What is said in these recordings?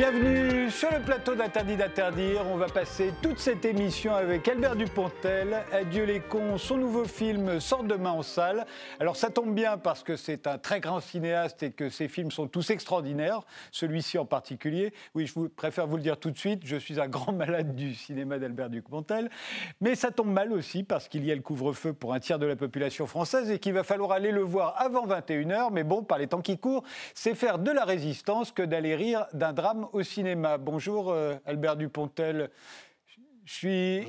Bienvenue sur le plateau d'Interdit d'interdire. On va passer toute cette émission avec Albert Dupontel. Adieu les cons, son nouveau film sort demain en salle. Alors ça tombe bien parce que c'est un très grand cinéaste et que ses films sont tous extraordinaires, celui-ci en particulier. Oui, je préfère vous le dire tout de suite, je suis un grand malade du cinéma d'Albert Dupontel. Mais ça tombe mal aussi parce qu'il y a le couvre-feu pour un tiers de la population française et qu'il va falloir aller le voir avant 21h. Mais bon, par les temps qui courent, c'est faire de la résistance que d'aller rire d'un drame au cinéma. Bonjour euh, Albert Dupontel. Je suis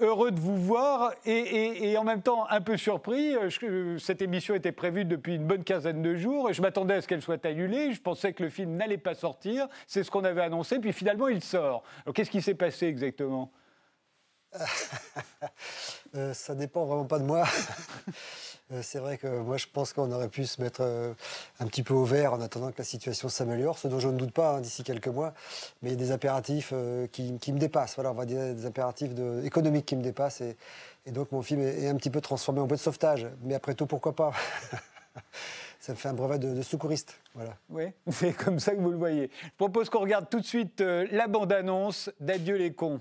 heureux de vous voir et, en même temps un peu surpris. Euh, cette émission était prévue depuis une bonne quinzaine de jours. Je m'attendais à ce qu'elle soit annulée. Je pensais que le film n'allait pas sortir. C'est ce qu'on avait annoncé. Puis finalement, il sort. Qu'est-ce qui s'est passé exactement? Euh, Ça dépend vraiment pas de moi. Euh, c'est vrai que moi, je pense qu'on aurait pu se mettre euh, un petit peu au vert en attendant que la situation s'améliore, ce dont je ne doute pas hein, d'ici quelques mois. Mais il y a des impératifs euh, qui, me dépassent. Voilà, on va dire des impératifs économiques qui me dépassent. Et, donc, mon film est, un petit peu transformé en boîte de sauvetage. Mais après tout, pourquoi pas? Ça me fait un brevet de, secouriste. Voilà. Oui, c'est comme ça que vous le voyez. Je propose qu'on regarde tout de suite la bande-annonce d'Adieu les cons.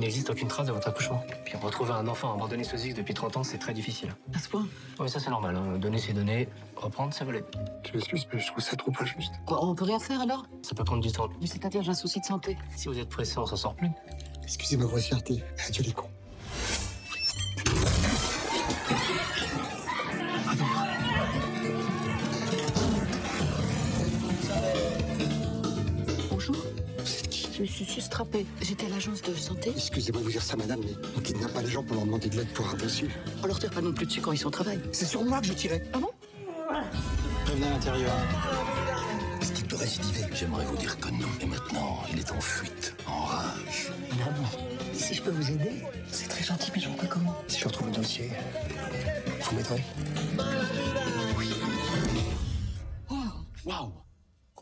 Il n'existe aucune trace de votre accouchement. Puis retrouver un enfant abandonné sous X depuis 30 ans, c'est très difficile. À ce point Oui, ça c'est normal. Hein. Donner ses données, reprendre, ça volait. Je m'excuse, mais je trouve ça trop injuste. Quoi, on peut rien faire alors? Ça peut prendre du temps. Mais c'est-à-dire, j'ai un souci de santé. Si vous êtes pressé, on s'en sort plus. Excusez ma grossièreté. Adieu les cons. Je suis sustrappée. J'étais à l'agence de santé. Excusez-moi de vous dire ça, madame, mais on kidnappe pas les gens pour leur demander de l'aide pour un dossier. On leur tire pas non plus dessus quand ils sont au travail. C'est sur moi que je tirais. Ah bon? Revenez à l'intérieur. Est-ce qu'il peut récidiver? J'aimerais vous dire que non. Et maintenant, il est en fuite, en rage. Madame, si je peux vous aider, c'est très gentil, mais j'en peux comment Si je retrouve le dossier, vous m'aiderez Oui. Waouh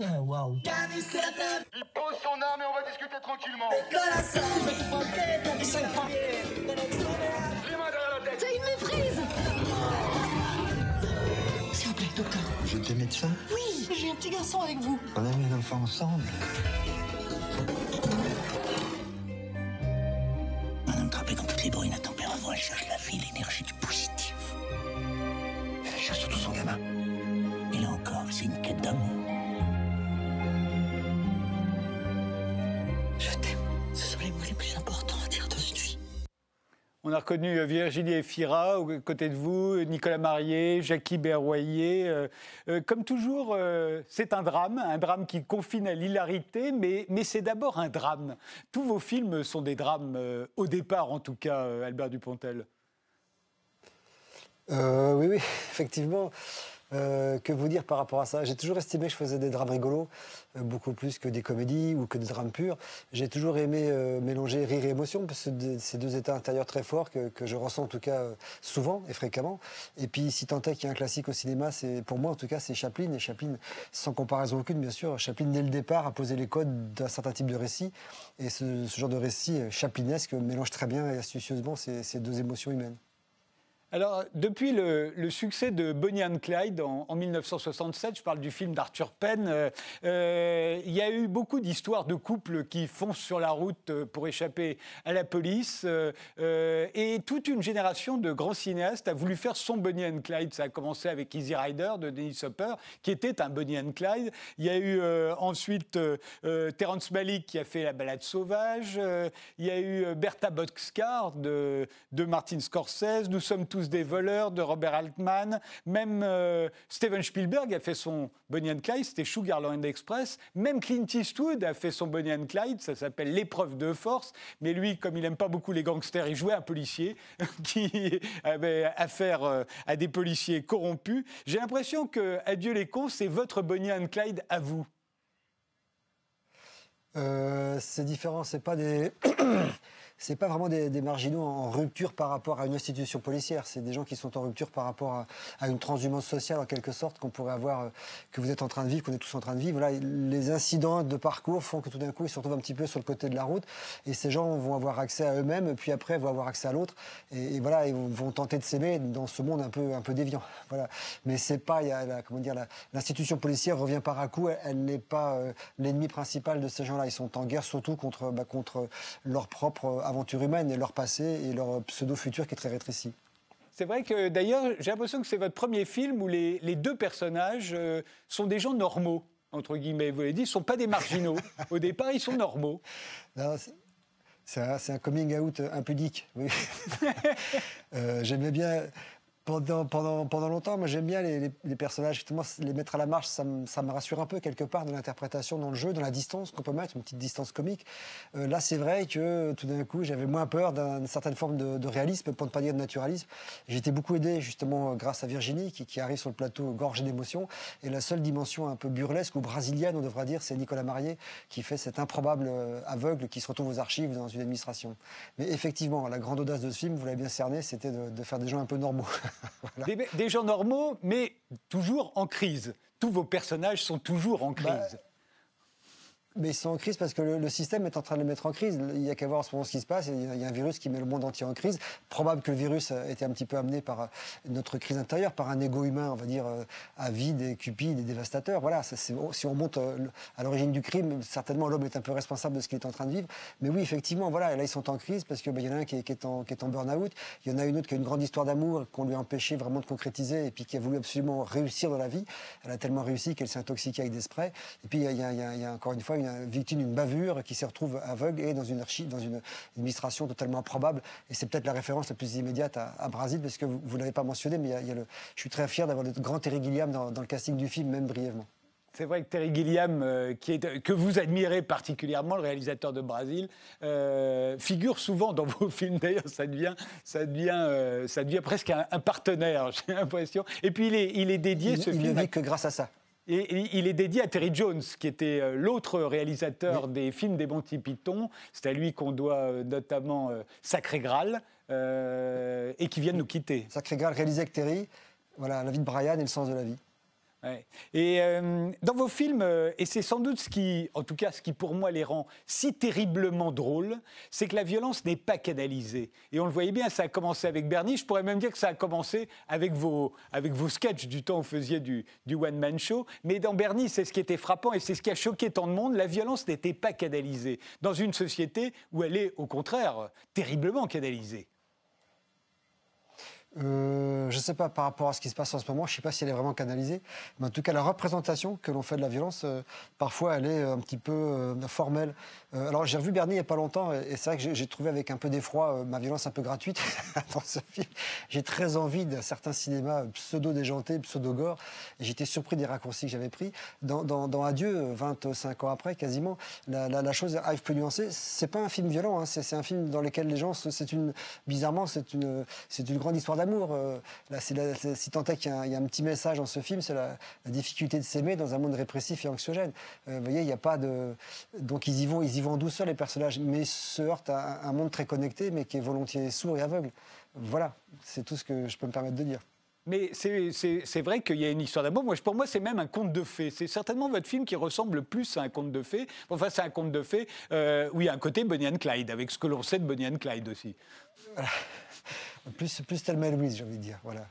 Oh, wow. Il pose son arme et on va discuter tranquillement. Ça, il me méprise S'il vous plaît, docteur. Vous êtes des médecins Oui, j'ai un petit garçon avec vous. On a mis un enfant ensemble. Madame Trappé, quand toutes les bruits à tempérament, elle cherche la vie, l'énergie du positif. On a reconnu euh, Virginie Efira aux côtés de vous, Nicolas Marié, Jackie Berroyer. Euh, euh, comme toujours, c'est un drame, un drame qui confine à l'hilarité, mais, mais c'est d'abord un drame. Tous vos films sont des drames, au départ en tout cas, Albert Dupontel. oui, oui, effectivement. Euh, que vous dire par rapport à ça? J'ai toujours estimé que je faisais des drames rigolos, euh, beaucoup plus que des comédies ou que des drames purs. J'ai toujours aimé euh, mélanger rire et émotion, parce que c'est ces deux états intérieurs très forts que, je ressens en tout cas souvent et fréquemment. Et puis, si tant est qu'il y a un classique au cinéma, c'est pour moi en tout cas, c'est Chaplin. Et Chaplin, sans comparaison aucune, bien sûr, Chaplin, dès le départ, a posé les codes d'un certain type de récit. Et ce, genre de récit chaplinesque mélange très bien et astucieusement ces deux émotions humaines. Alors, depuis le, succès de Bonnie and Clyde en, 1967, je parle du film d'Arthur Penn, euh, euh, il y a eu beaucoup d'histoires de couples qui foncent sur la route euh, pour échapper à la police. et toute une génération de grands cinéastes a voulu faire son Bonnie and Clyde. Ça a commencé avec Easy Rider de Dennis Hopper, qui était un Bonnie and Clyde. Il y a eu ensuite Terence Malick qui a fait La balade sauvage. il y a eu Bertha Boxcar de, de Martin Scorsese. Nous sommes tous des voleurs de Robert Altman. Même euh, Steven Spielberg a fait son Bonnie and Clyde, c'était Sugarland Express. Même Clint Eastwood a fait son Bonnie and Clyde, ça s'appelle L'épreuve de force. Mais lui, comme il n'aime pas beaucoup les gangsters, il jouait un policier qui avait affaire euh, à des policiers corrompus. J'ai l'impression que Adieu les cons, c'est votre Bonnie and Clyde à vous. Euh, c'est différent, c'est pas des. c'est pas vraiment des, marginaux en rupture par rapport à une institution policière. C'est des gens qui sont en rupture par rapport à, une transhumance sociale en quelque sorte qu'on pourrait avoir, euh, que vous êtes en train de vivre, qu'on est tous en train de vivre. Voilà, les incidents de parcours font que tout d'un coup ils se retrouvent un petit peu sur le côté de la route et ces gens vont avoir accès à eux-mêmes, puis après vont avoir accès à l'autre et, voilà, ils vont, tenter de s'aimer dans ce monde un peu un peu déviant. Voilà, mais c'est pas, y a comment dire, l'institution policière revient par à coup. Elle n'est pas euh, l'ennemi principal de ces gens-là. Ils sont en guerre surtout contre bah, contre leur propre aventure humaine et leur passé et leur pseudo futur qui est très rétréci. C'est vrai que d'ailleurs, j'ai l'impression que c'est votre premier film où les, les deux personnages euh, sont des gens normaux, entre guillemets. Vous l'avez dit, ils ne sont pas des marginaux. Au départ, ils sont normaux. C'est- un, coming out impudique. Oui. Euh, J'aimais bien. Pendant, pendant, pendant longtemps, moi j'aime bien les, les- les personnages, justement, les mettre à la marche, ça me, ça me rassure un peu quelque part dans l'interprétation, dans le jeu, dans la distance qu'on peut mettre, une petite distance comique. Euh, là, c'est vrai que tout d'un coup, j'avais moins peur d'une certaine forme de, de réalisme, pour ne pas dire de naturalisme. J'ai été beaucoup aidé justement grâce à Virginie, qui, qui arrive sur le plateau gorgé d'émotions. Et la seule dimension un peu burlesque ou brésilienne, on devra dire, c'est Nicolas Marié, qui fait cet improbable euh, aveugle qui se retrouve aux archives dans une administration. Mais effectivement, la grande audace de ce film, vous l'avez bien cerné, c'était de, de faire des gens un peu normaux. Des, des gens normaux, mais toujours en crise. Tous vos personnages sont toujours en crise. Bah, Mais ils sont en crise parce que le, système est en train de les mettre en crise. Il n'y a qu'à voir en ce moment ce qui se passe. Il y, a, un virus qui met le monde entier en crise. Probable que le virus a été un petit peu amené par euh, notre crise intérieure, par un ego humain, on va dire, euh, avide et cupide et dévastateur. Voilà, si on monte euh, à l'origine du crime, certainement l'homme est un peu responsable de ce qu'il est en train de vivre. Mais oui, effectivement, voilà, et là ils sont en crise parce qu'il y en a un qui est, en, burn-out. Il y en a une autre qui a une grande histoire d'amour qu'on lui a empêché vraiment de concrétiser et puis qui a voulu absolument réussir dans la vie. Elle a tellement réussi qu'elle s'est intoxiquée avec des sprays. Et puis il y a, y a encore une fois une victime d'une bavure qui se retrouve aveugle et dans une archive, dans une administration totalement improbable. Et c'est peut-être la référence la plus immédiate à, à Brésil parce que vous ne l'avez pas mentionné, mais il y a- il y a le, je suis très fier d'avoir le grand Terry Gilliam dans, dans le casting du film, même brièvement. C'est vrai que Terry Gilliam, euh, qui est, que vous admirez particulièrement, le réalisateur de Brésil, euh, figure souvent dans vos films. D'ailleurs, ça devient, ça devient, euh, ça devient presque un, un partenaire, j'ai l'impression. Et puis, il est, il est dédié, Il, ce il ne film, à- vit que grâce à ça. Et, et il est dédié à Terry Jones, qui était euh, l'autre réalisateur des films des Monty Python. C'est à lui qu'on doit euh, notamment euh, Sacré Graal, et qui vient de nous quitter. Sacré Graal réalisé avec Terry. Voilà, la vie de Brian et le sens de la vie. Et euh, dans vos films, euh, et c'est sans doute ce qui, en tout cas, ce qui pour moi les rend si terriblement drôles, c'est que la violence n'est pas canalisée. Et on le voyait bien, ça a commencé avec Bernie. Je pourrais même dire que ça a commencé avec vos, avec vos sketchs du temps où vous faisiez du, du one-man show. Mais dans Bernie, c'est ce qui était frappant et c'est ce qui a choqué tant de monde. La violence n'était pas canalisée dans une société où elle est, au contraire, terriblement canalisée. Euh, je ne sais pas par rapport à ce qui se passe en ce moment, je ne sais pas si elle est vraiment canalisée, mais en tout cas la représentation que l'on fait de la violence, euh, parfois elle est un petit peu euh, formelle. Alors j'ai revu Bernie il n'y a pas longtemps et, c'est vrai que j'ai- trouvé avec un peu d'effroi ma violence un peu gratuite dans ce film. J'ai très envie d'un certain cinéma pseudo-déjanté, pseudo-gore et j'étais surpris des raccourcis que j'avais pris. Dans, dans- dans Adieu, euh, 25 ans après quasiment, la, la- la chose arrive plus nuancée. C'est pas un film violent, hein, c'est un film dans lequel les gens, c'est une, bizarrement, c'est une, c'est une grande histoire d'amour. Euh, là, c'est la- c'est- si tant est qu'il y, a un- il y a un petit message dans ce film, c'est la, la difficulté de s'aimer dans un monde répressif et anxiogène. Euh, vous voyez, il n'y a pas de. Donc ils y vont, ils y vont en douceur les personnages, mais se heurtent à un, un monde très connecté, mais qui est volontiers sourd et aveugle. Voilà, c'est tout ce que je peux me permettre de dire. Mais c'est- vrai qu'il y a une histoire d'amour. Moi, pour moi, c'est même un conte de fées. C'est certainement votre film qui ressemble le plus à un conte de fées. Enfin, c'est un conte de fées euh, où il y a un côté Bonnie and Clyde, avec ce que l'on sait de Bonnie and Clyde aussi. Plus, plus Thelma Louise, j'ai envie de dire. Voilà.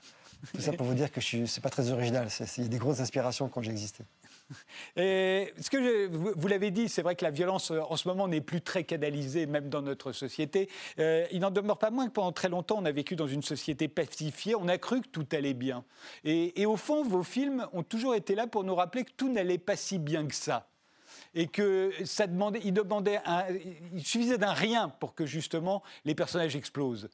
Tout ça pour vous dire que je suis, c'est pas très original. Il y a des grosses inspirations quand j'existais. Et ce que vous, l'avez dit, c'est vrai que la violence euh, en ce moment n'est plus très canalisée, même dans notre société. Euh, il n'en demeure pas moins que pendant très longtemps, on a vécu dans une société pacifiée. On a cru que tout allait bien. Et, au fond, vos films ont toujours été là pour nous rappeler que tout n'allait pas si bien que ça. Et que ça demandait, il demandait, il suffisait d'un rien pour que justement les personnages explosent.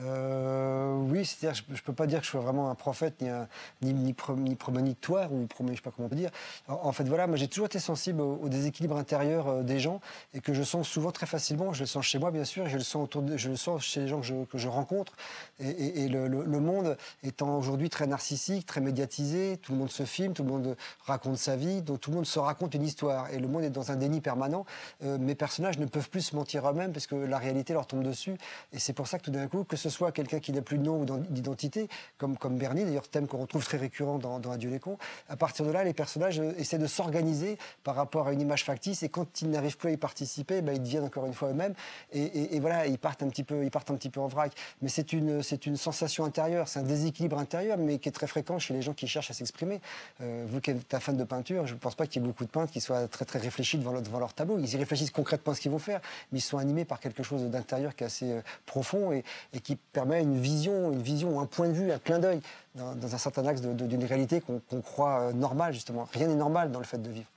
Euh, oui, c'est-à-dire, je ne peux pas dire que je sois vraiment un prophète, ni, un, ni, ni, pro- ni prémonitoire, ou promé- je sais pas comment on peut dire. En, fait, voilà, moi j'ai toujours été sensible au, au déséquilibre intérieur euh, des gens et que je sens souvent très facilement. Je le sens chez moi, bien sûr, et je le sens, autour de- je le sens chez les gens que je, rencontre. Et, le monde étant aujourd'hui très narcissique, très médiatisé, tout le monde se filme, tout le monde raconte sa vie, donc tout le monde se raconte une histoire. Et le monde est dans un déni permanent. Euh, mes personnages ne peuvent plus se mentir eux-mêmes parce que la réalité leur tombe dessus. Et c'est pour ça que tout d'un coup, que ce soit quelqu'un qui n'a plus de nom ou d'en- d'identité, comme, comme Bernie, d'ailleurs thème qu'on retrouve très récurrent dans, Adieu les cons, à partir de là, les personnages euh, essaient de s'organiser par rapport à une image factice et quand ils n'arrivent plus à y participer, ben, ils deviennent encore une fois eux-mêmes et, voilà, ils partent un petit peu, ils partent un petit peu en vrac. Mais c'est une, sensation intérieure, c'est un déséquilibre intérieur, mais qui est très fréquent chez les gens qui cherchent à s'exprimer. Euh, vous qui êtes un fan de peinture, je ne pense pas qu'il y ait beaucoup de peintres qui soient très très réfléchis devant, leur- tableau. Ils y réfléchissent concrètement à ce qu'ils vont faire, mais ils sont animés par quelque chose d'intérieur qui est assez euh, profond et qui permet une vision, une vision, un point de vue, un clin d'œil dans, un certain axe d'une réalité qu'on qu'on croit euh, normale justement. Rien n'est normal dans le fait de vivre.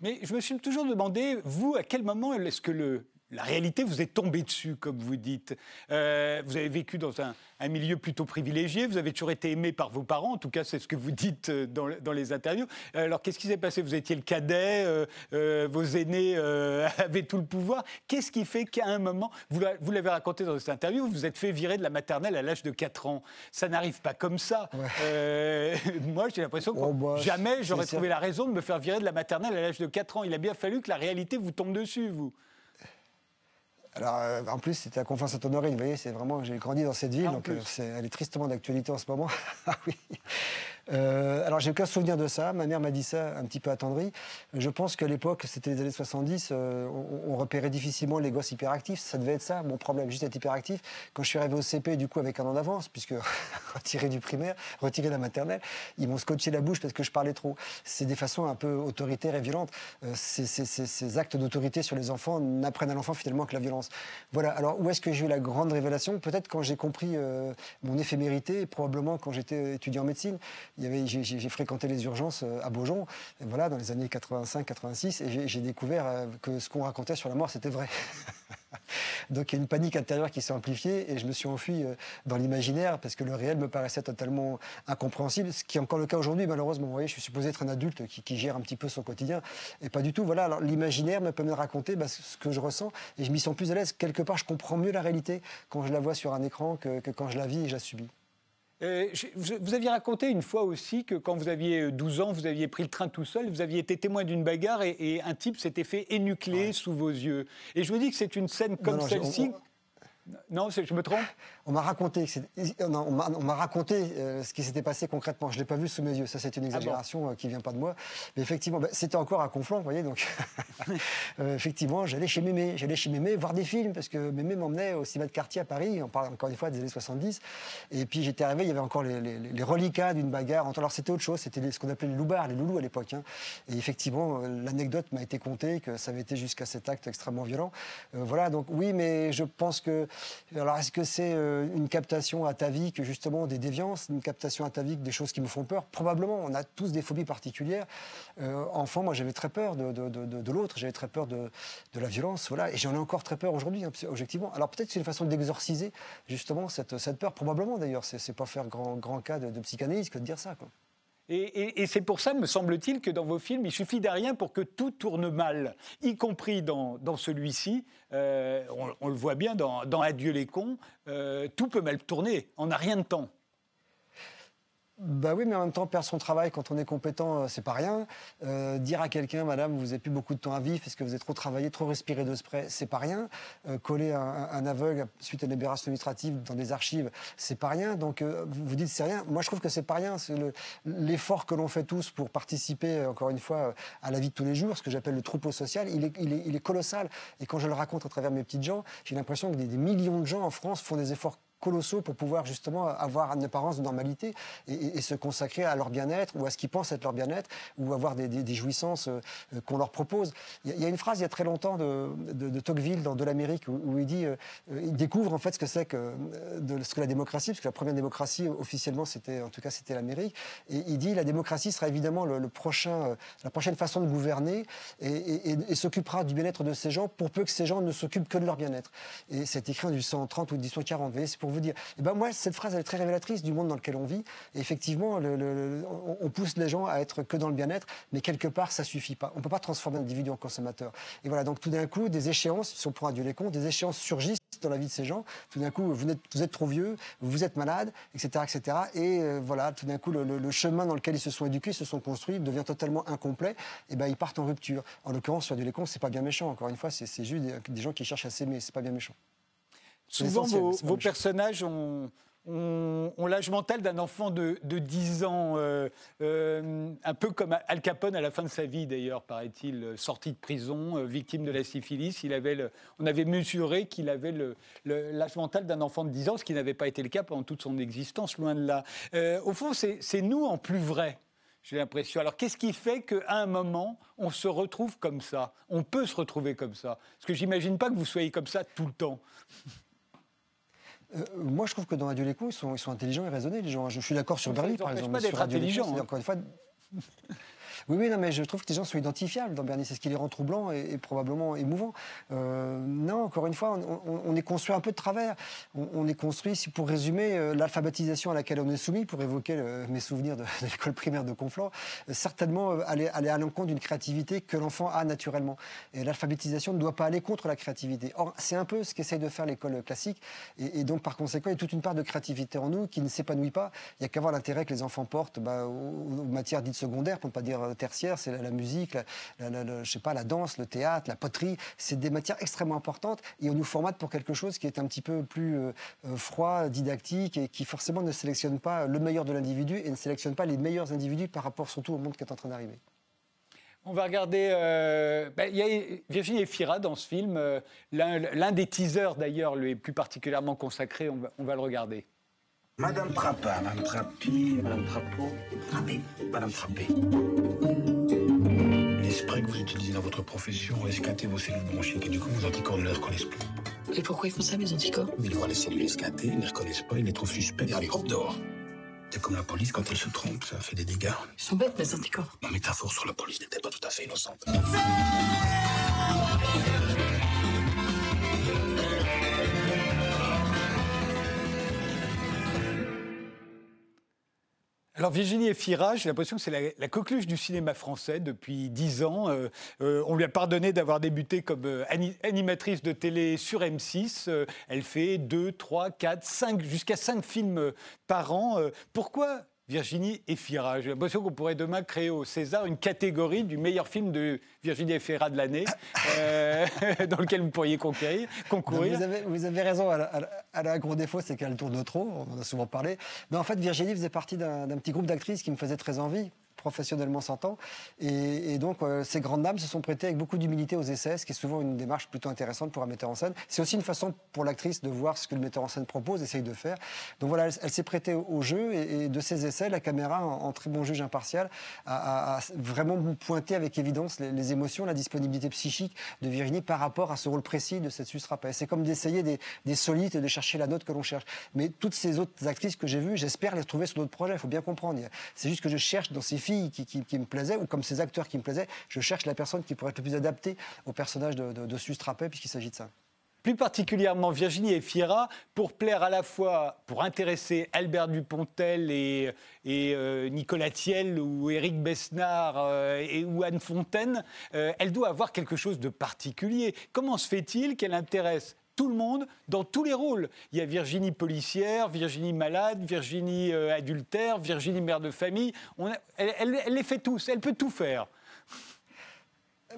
Mais je me suis toujours demandé, vous, à quel moment est-ce que le, la réalité vous est tombée dessus, comme vous dites Euh, Vous avez vécu dans un, un milieu plutôt privilégié, vous avez toujours été aimé par vos parents, en tout cas c'est ce que vous dites euh, dans, dans les interviews. Alors qu'est-ce qui s'est passé? Vous étiez le cadet, euh, euh, vos aînés avaient tout le pouvoir. Qu'est-ce qui fait qu'à un moment, vous l'a- vous l'avez raconté dans cette interview, vous vous êtes fait virer de la maternelle à l'âge de 4 ans? Ça n'arrive pas comme ça. Ouais. Moi j'ai l'impression que Oh, bah, jamais j'aurais trouvé la raison de me faire virer de la maternelle à l'âge de 4 ans. Il a bien fallu que la réalité vous tombe dessus, vous. Alors, euh, en plus, c'était à Conflans-Sainte-Honorine, vous voyez, c'est vraiment, j'ai grandi dans cette ville, Ah, donc euh, elle est tristement d'actualité en ce moment. ah oui. Euh, alors, j'ai aucun souvenir de ça. Ma mère m'a dit ça un petit peu attendri. Je pense qu'à l'époque, c'était les années 70, euh, on, repérait difficilement les gosses hyperactifs. Ça devait être ça, mon problème, juste être hyperactif. Quand je suis arrivé au CP, du coup, avec un an d'avance, puisque retiré du primaire, retiré de la maternelle, ils m'ont scotché la bouche parce que je parlais trop. C'est des façons un peu autoritaires et violentes. Euh, ces- ces actes d'autorité sur les enfants n'apprennent à l'enfant finalement que la violence. Voilà. Alors, où est-ce que j'ai eu la grande révélation? Peut-être quand j'ai compris euh, mon éphémérité, probablement quand j'étais étudiant en médecine. J'ai, fréquenté les urgences euh, à Beaujon, voilà, dans les années 85-86, et j'ai, découvert euh, que ce qu'on racontait sur la mort, c'était vrai. Donc il y a une panique intérieure qui s'est amplifiée et je me suis enfui euh, dans l'imaginaire parce que le réel me paraissait totalement incompréhensible, ce qui est encore le cas aujourd'hui malheureusement. Vous voyez, je suis supposé être un adulte qui, qui gère un petit peu son quotidien et pas du tout. Voilà, alors l'imaginaire me permet de raconter bah, ce que je ressens et je m'y sens plus à l'aise. Quelque part, je comprends mieux la réalité quand je la vois sur un écran que, que quand je la vis et je la subis. Euh, je- vous, aviez raconté une fois aussi que quand vous aviez euh, 12 ans, vous aviez pris le train tout seul, vous aviez été témoin d'une bagarre et, et un type s'était fait énucléer sous vos yeux. Et je me dis que c'est une scène comme non, celle-ci. on- Non, je me trompe? On m'a raconté, on m'a raconté euh, ce qui s'était passé concrètement. Je l'ai pas vu sous mes yeux. Ça, c'est une exagération euh, qui vient pas de moi. Mais effectivement, bah, c'était encore à Conflans, vous voyez. Donc, euh, effectivement, j'allais chez Mémé. J'allais chez Mémé voir des films parce que Mémé m'emmenait au cinéma de quartier à Paris. On parle encore une fois des années 70. Et puis j'étais arrivé, il y avait encore les, les- les reliquats d'une bagarre. Alors c'était autre chose. C'était ce qu'on appelait les loupards, les loulous à l'époque. hein. Et effectivement, l'anecdote m'a été contée que ça avait été jusqu'à cet acte extrêmement violent. Voilà. Donc oui, mais je pense que alors, est-ce que c'est une captation à ta vie que justement des déviances, une captation à ta vie que des choses qui me font peur Probablement, on a tous des phobies particulières. Euh, enfant, moi, j'avais très peur de, de- de- l'autre, j'avais très peur de, la violence, voilà, et j'en ai encore très peur aujourd'hui, hein, objectivement. Alors peut-être c'est une façon d'exorciser justement cette, cette peur, probablement d'ailleurs. C'est, pas faire grand, grand cas de, de psychanalyse que de dire ça. Quoi. Et, c'est pour ça, me semble-t-il, que dans vos films, il suffit de rien pour que tout tourne mal, y compris dans, celui-ci. Euh, on, le voit bien dans, dans Adieu les cons, euh, tout peut mal tourner, on n'a rien de temps. Bah oui, mais en même temps, perdre son travail quand on est compétent, euh, c'est pas rien. Euh, dire à quelqu'un, madame, vous n'avez plus beaucoup de temps à vivre parce que vous avez trop travaillé, trop respiré de spray, c'est pas rien. Euh, coller un, aveugle suite à une libération administrative dans des archives, c'est pas rien. Donc vous dites c'est rien. Moi, je trouve que c'est pas rien. C'est le- l'effort que l'on fait tous pour participer, encore une fois, à la vie de tous les jours, ce que j'appelle le troupeau social, il est, colossal. Et quand je le raconte à travers mes petites gens, j'ai l'impression que des millions de gens en France font des efforts colossaux pour pouvoir justement avoir une apparence de normalité et, se consacrer à leur bien-être ou à ce qu'ils pensent être leur bien-être ou avoir des, jouissances euh, qu'on leur propose. Il y, a- une phrase il y a très longtemps de, de, Tocqueville dans De l'Amérique où, il dit, euh, il découvre en fait ce que c'est que, euh, ce que la démocratie, parce que la première démocratie officiellement c'était, en tout cas c'était l'Amérique, et il dit la démocratie sera évidemment le, prochain, la prochaine façon de gouverner et s'occupera du bien-être de ces gens pour peu que ces gens ne s'occupent que de leur bien-être. Et c'est écrit en 1830 ou 1840. Vous voyez, c'est pour vous dire. Et ben moi, cette phrase, elle est très révélatrice du monde dans lequel on vit. Effectivement, on- pousse les gens à être que dans le bien-être, mais quelque part, ça suffit pas. On peut pas transformer l'individu en consommateur. Et voilà, donc tout d'un coup, des échéances, si on prend Dieu les comptes, des échéances surgissent dans la vie de ces gens. Tout d'un coup, vous êtes, trop vieux, vous êtes malade, etc., etc. Et euh, voilà, tout d'un coup, le, chemin dans lequel ils se sont éduqués, se sont construits, devient totalement incomplet. Et ben, ils partent en rupture. En l'occurrence, sur les comptes, c'est pas bien méchant. Encore une fois, c'est juste des, des gens qui cherchent à s'aimer. C'est pas bien méchant. Souvent, vos, personnages ont, ont- ont l'âge mental d'un enfant de, de 10 ans, euh, euh, un peu comme Al Capone à la fin de sa vie, d'ailleurs, paraît-il, euh, sorti de prison, euh, victime de la syphilis. Il avait le- on avait mesuré qu'il avait le- le- l'âge mental d'un enfant de 10 ans, ce qui n'avait pas été le cas pendant toute son existence, loin de là. Au fond, c'est c'est nous en plus vrai. J'ai l'impression. Alors, qu'est-ce qui fait qu'à un moment, on se retrouve comme ça? On peut se retrouver comme ça? Parce que j'imagine pas que vous soyez comme ça tout le temps. Euh, moi, je trouve que dans Adieu les cons, ils sont, ils sont intelligents et raisonnés, les gens. Je, je suis d'accord sur les par exemple. pas d'être c'est hein. Encore une fois. Oui, oui, non, mais je trouve que les gens sont identifiables dans Bernie. C'est ce qui les rend troublants et, probablement émouvants. Euh, non, encore une fois, on, est construit un peu de travers. On, est construit, pour résumer, euh, l'alphabétisation à laquelle on est soumis, pour évoquer le- mes souvenirs de, l'école primaire de Conflans, euh, certainement euh, aller, aller à l'encontre d'une créativité que l'enfant a naturellement. Et l'alphabétisation ne doit pas aller contre la créativité. Or, c'est un peu ce qu'essaye de faire l'école classique. Et, donc, par conséquent, il y a toute une part de créativité en nous qui ne s'épanouit pas. Il n'y a qu'à voir l'intérêt que les enfants portent bah, aux matières dites secondaires, pour ne pas dire tertiaires. C'est la, musique, la, je sais pas, la danse, le théâtre, la poterie. C'est des matières extrêmement importantes. Et on nous formate pour quelque chose qui est un petit peu plus euh, euh, froid, didactique, et qui forcément ne sélectionne pas le meilleur de l'individu et ne sélectionne pas les meilleurs individus par rapport surtout au monde qui est en train d'arriver. On va regarder. euh, ben, Il y a Virginie Efira dans ce film. euh, L'un des teasers, d'ailleurs, lui est plus particulièrement consacré. On va le regarder. Madame Trappa, Madame Trappi, Madame Trapeau. Trappé. Madame Trappé. Les sprays que vous utilisez dans votre profession ont esquinté vos cellules bronchiques et du coup vos anticorps ne les reconnaissent plus. Et pourquoi ils font ça, mes anticorps? Mais ils voient les cellules esquintées, ils ne les reconnaissent pas, ils les trouvent suspects et allez hop dehors. C'est comme la police quand elle se trompe, ça fait des dégâts. Ils sont bêtes, mes anticorps. Ma métaphore sur la police n'était pas tout à fait innocente. Alors Virginie Efira, j'ai l'impression que c'est la, coqueluche du cinéma français depuis dix ans. Euh, euh, on lui a pardonné d'avoir débuté comme euh, ani- animatrice de télé sur M6. Euh, elle fait deux, trois, quatre, cinq, jusqu'à cinq films par an. Pourquoi Virginie Efira J'ai l'impression qu'on pourrait demain créer au César une catégorie du meilleur film de Virginie Efira de l'année, euh, dans lequel vous pourriez Non, concourir. Vous avez, vous avez raison, elle a, elle a- elle a un gros défaut, c'est qu'elle tourne trop, on en a souvent parlé. Mais en fait, Virginie faisait partie d'un petit groupe d'actrices qui me faisait très envie, professionnellement s'entend. Et, donc, euh, ces grandes dames se sont prêtées avec beaucoup d'humilité aux essais, ce qui est souvent une démarche plutôt intéressante pour un metteur en scène. C'est aussi une façon pour l'actrice de voir ce que le metteur en scène propose, essaye de faire. Donc voilà, elle, s'est prêtée au, jeu et, de ces essais, la caméra, en, très bon juge impartial, a, vraiment pointé avec évidence les, émotions, la disponibilité psychique de Virginie par rapport à ce rôle précis de cette sustrapée. C'est comme d'essayer des, des solides et de chercher la note que l'on cherche. Mais toutes ces autres actrices que j'ai vues, j'espère les retrouver sur d'autres projets. Il faut bien comprendre. C'est juste que je cherche dans ces qui, me plaisaient, ou comme ces acteurs qui me plaisaient, je cherche la personne qui pourrait être le plus adaptée au personnage de, de, puisqu'il s'agit de ça. plus particulièrement Virginie Efira, pour plaire à la fois, pour intéresser Albert Dupontel et, et, euh, Nicolas Thiel ou Éric Besnard euh, et, ou Anne Fontaine, euh, elle doit avoir quelque chose de particulier. Comment se fait-il qu'elle intéresse tout le monde dans tous les rôles. Il y a Virginie policière, Virginie malade, Virginie euh, adultère, Virginie mère de famille. Elle les fait tous, elle peut tout faire.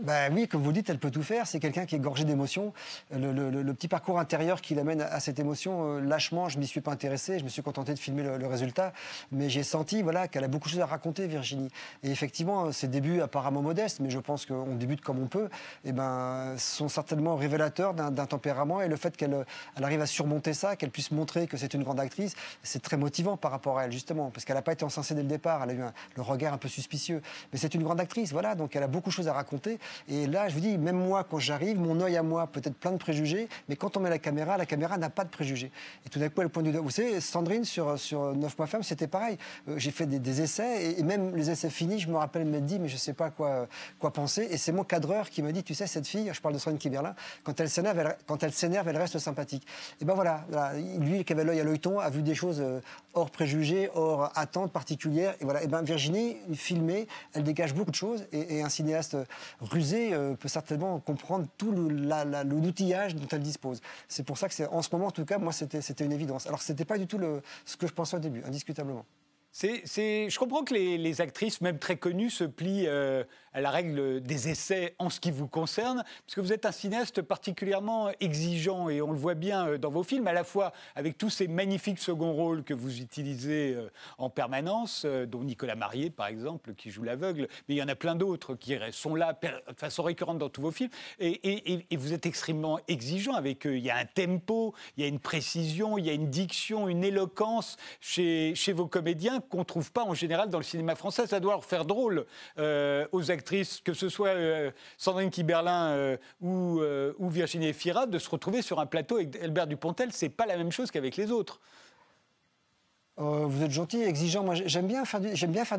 Ben oui, comme vous dites, elle peut tout faire. C'est quelqu'un qui est gorgé d'émotions. Le, petit parcours intérieur qui l'amène à, à cette émotion, euh, lâchement, je m'y suis pas intéressé. Je me suis contenté de filmer le, résultat. Mais j'ai senti voilà, qu'elle a beaucoup de choses à raconter, Virginie. Et effectivement, ses débuts apparemment modestes, mais je pense qu'on débute comme on peut, et ben, sont certainement révélateurs d'un tempérament. Et le fait qu'elle elle arrive à surmonter ça, qu'elle puisse montrer que c'est une grande actrice, c'est très motivant par rapport à elle, justement. Parce qu'elle n'a pas été encensée dès le départ. Elle a eu le regard un peu suspicieux. Mais c'est une grande actrice, voilà. Donc elle a beaucoup de choses à raconter. Et là, je vous dis, même moi, quand j'arrive, mon œil à moi, peut-être plein de préjugés, mais quand on met la caméra, la caméra n'a pas de préjugés. Et tout d'un coup, elle point du doigt. Vous savez, Sandrine, sur, sur 9 mois c'était pareil. Euh, j'ai fait des, essais, et, même les essais finis, je me rappelle m'être dit, mais je sais pas quoi, quoi penser. Et c'est mon cadreur qui m'a dit, tu sais, cette fille, je parle de Sandrine Kiberlin, quand elle s'énerve, elle, quand elle s'énerve, elle reste sympathique. Et ben voilà, voilà. lui qui avait l'œil à l'œilleton a vu des choses euh, hors préjugés, hors attentes particulières. Et voilà, et ben Virginie, filmée, elle dégage beaucoup de choses. Et, et un cinéaste rusé euh, peut certainement comprendre tout l'outillage dont elle dispose. C'est pour ça que en ce moment, en tout cas, moi, c'était, une évidence. Alors, c'était pas du tout ce que je pensais au début, indiscutablement. C'est- je comprends que les, les actrices, même très connues, se plient euh, à la règle des essais en ce qui vous concerne, parce que vous êtes un cinéaste particulièrement exigeant, et on le voit bien euh, dans vos films, à la fois avec tous ces magnifiques seconds rôles que vous utilisez euh, en permanence, euh, dont Nicolas Marié, par exemple, qui joue l'aveugle, mais il y en a plein d'autres qui sont là de façon récurrente dans tous vos films, et, vous êtes extrêmement exigeant avec eux. Il y a un tempo, il y a une précision, il y a une diction, une éloquence chez, vos comédiens qu'on ne trouve pas en général dans le cinéma français. Ça doit leur faire drôle aux que ce soit euh, Sandrine Kiberlin euh, ou, euh, ou Virginie Efira, de se retrouver sur un plateau avec Albert Dupontel. C'est pas la même chose qu'avec les autres. Euh, vous êtes gentil, exigeant. Moi, j'ai- j'aime bien faire, des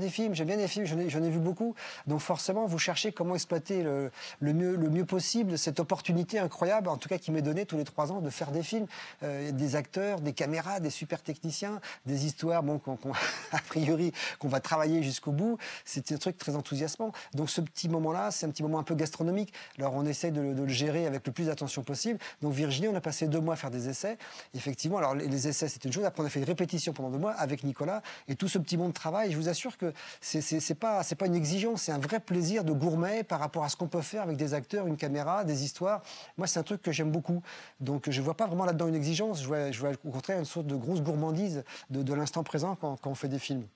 films. J'aime bien des films. J'en ai, ai vu beaucoup. Donc forcément, vous cherchez comment exploiter le, mieux, le mieux possible cette opportunité incroyable, en tout cas qui m'est donnée tous les trois ans, de faire des films, Euh, des acteurs, des caméras, des super techniciens, des histoires, bon, qu'on, a priori, qu'on va travailler jusqu'au bout. C'est un truc très enthousiasmant. Donc ce petit moment-là, c'est un petit moment un peu gastronomique. Alors on essaie de le gérer avec le plus d'attention possible. Donc Virginie, on a passé deux mois à faire des essais. Effectivement, alors les, les essais, c'est une chose. Après, on a fait une répétition pendant deux mois avec Nicolas et tout ce petit monde de travail. Je vous assure que c'est c'est pas une exigence, c'est un vrai plaisir de gourmet par rapport à ce qu'on peut faire avec des acteurs, une caméra, des histoires. Moi, c'est un truc que j'aime beaucoup. Donc je vois pas vraiment là-dedans une exigence. Je vois, au contraire une sorte de grosse gourmandise de, l'instant présent quand, on fait des films.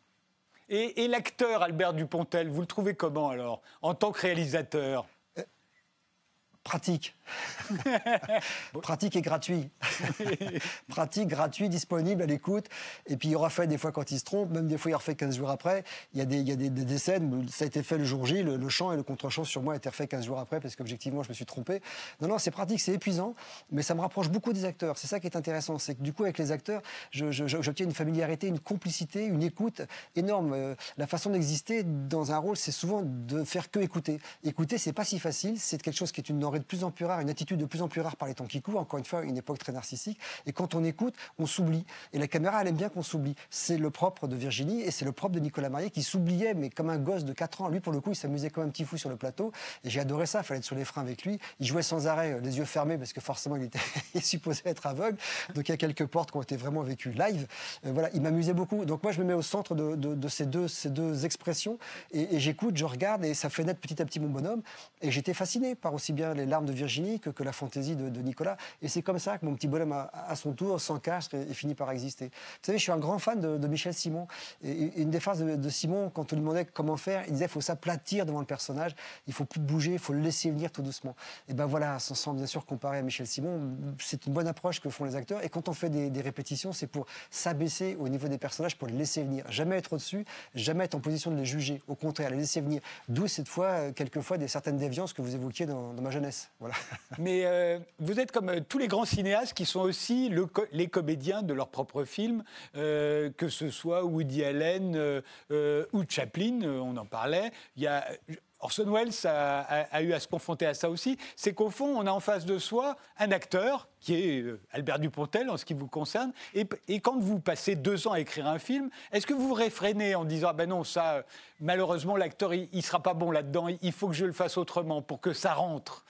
Et l'acteur Albert Dupontel, vous le trouvez comment alors, en tant que réalisateur? Pratique. Pratique et gratuit. Pratique, gratuit, disponible à l'écoute. Et puis il refait des fois quand il se trompe, même des fois il refait 15 jours après. Il y a des, il y a des, des- scènes où ça a été fait le jour J, le, le chant et le contre-chant sur moi a été refait 15 jours après parce qu'objectivement je me suis trompé. Non, non, c'est pratique, c'est épuisant, mais ça me rapproche beaucoup des acteurs. C'est ça qui est intéressant, c'est que du coup avec les acteurs, j'obtiens une familiarité, une complicité, une écoute énorme. Euh, La façon d'exister dans un rôle, c'est souvent de faire que écouter. Écouter, c'est pas si facile, c'est quelque chose qui est une denrée de plus en plus rare, une attitude de plus en plus rare par les temps qui courent. Encore une fois, une époque très narcissique. Et quand on écoute, on s'oublie. Et la caméra, elle aime bien qu'on s'oublie. C'est le propre de Virginie et c'est le propre de Nicolas Marié qui s'oubliait, mais comme un gosse de 4 ans. Lui, pour le coup, il s'amusait comme un petit fou sur le plateau. Et j'ai adoré ça. Il fallait être sur les freins avec lui. Il jouait sans arrêt, euh, les yeux fermés, parce que forcément, il était supposé être aveugle. Donc il y a quelques portes qui ont été vraiment vécues live. Euh, voilà, il m'amusait beaucoup. Donc moi, je me mets au centre de ces, deux, ces deux expressions et, et j'écoute, je regarde et ça fait naître petit à petit mon bonhomme. Et j'étais fasciné par aussi bien les larmes de Virginie que, que la fantaisie de, Nicolas. Et c'est comme ça que mon petit bonhomme, à, son tour, s'encastre et, finit par exister. Vous savez, je suis un grand fan de, Michel Simon. Et, une des phrases de, Simon, quand on lui demandait comment faire, il disait il faut s'aplatir devant le personnage, il faut plus bouger, il faut le laisser venir tout doucement. Et ben voilà, sans, sans bien sûr comparer à Michel Simon, c'est une bonne approche que font les acteurs. Et quand on fait des, des répétitions, c'est pour s'abaisser au niveau des personnages, pour les laisser venir. Jamais être au-dessus, jamais être en position de les juger. Au contraire, les laisser venir. D'où cette fois, euh, quelquefois, des certaines déviances que vous évoquiez dans, dans ma jeunesse. Mais euh, vous êtes comme euh, tous les grands cinéastes qui sont aussi les comédiens de leurs propres films, euh, que ce soit Woody Allen ou Chaplin, on en parlait. Orson Welles a, eu à se confronter à ça aussi. C'est qu'au fond, on a en face de soi un acteur qui est euh, Albert Dupontel en ce qui vous concerne. Et, quand vous passez deux ans à écrire un film, est-ce que vous vous réfrénez en disant ah ben non ça euh, malheureusement l'acteur il, il sera pas bon là-dedans, il faut que je le fasse autrement pour que ça rentre.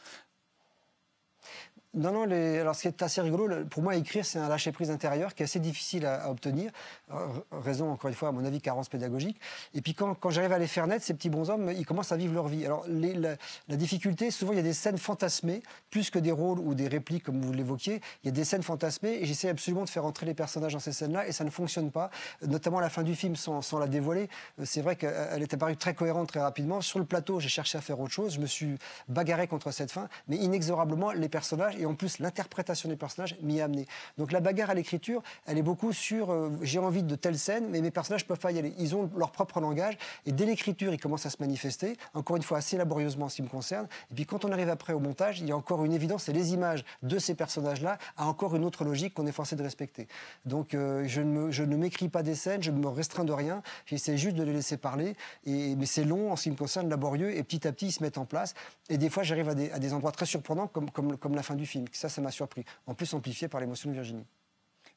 Non, non, alors ce qui est assez rigolo, pour moi, écrire, c'est un lâcher-prise intérieur qui est assez difficile à, obtenir. Euh, raison, encore une fois, à mon avis, carence pédagogique. Et puis quand, j'arrive à les faire naître, ces petits bonshommes, ils commencent à vivre leur vie. Alors la difficulté, souvent, il y a des scènes fantasmées, plus que des rôles ou des répliques, comme vous l'évoquiez. Il y a des scènes fantasmées et j'essaie absolument de faire entrer les personnages dans ces scènes-là et ça ne fonctionne pas, notamment à la fin du film, sans, sans la dévoiler. Euh, C'est vrai qu'elle est apparue très cohérente très rapidement. Sur le plateau, j'ai cherché à faire autre chose. Je me suis bagarré contre cette fin, mais inexorablement, les personnages, et en plus l'interprétation des personnages m'y a amené. Donc la bagarre à l'écriture, elle est beaucoup sur euh, j'ai envie de telle scène, mais mes personnages peuvent pas y aller. Ils ont leur propre langage et dès l'écriture, ils commencent à se manifester. Encore une fois, assez laborieusement en ce qui me concerne. Et puis quand on arrive après au montage, il y a encore une évidence, c'est les images de ces personnages-là a encore une autre logique qu'on est forcé de respecter. Donc euh, je ne, ne m'écris pas des scènes, je me restreins de rien. J'essaie juste de les laisser parler. Et, mais c'est long en ce qui me concerne, laborieux, et petit à petit, ils se mettent en place. Et des fois, j'arrive à des, endroits très surprenants, comme, comme la fin du film. Ça, ça m'a surpris. En plus, amplifié par l'émotion de Virginie.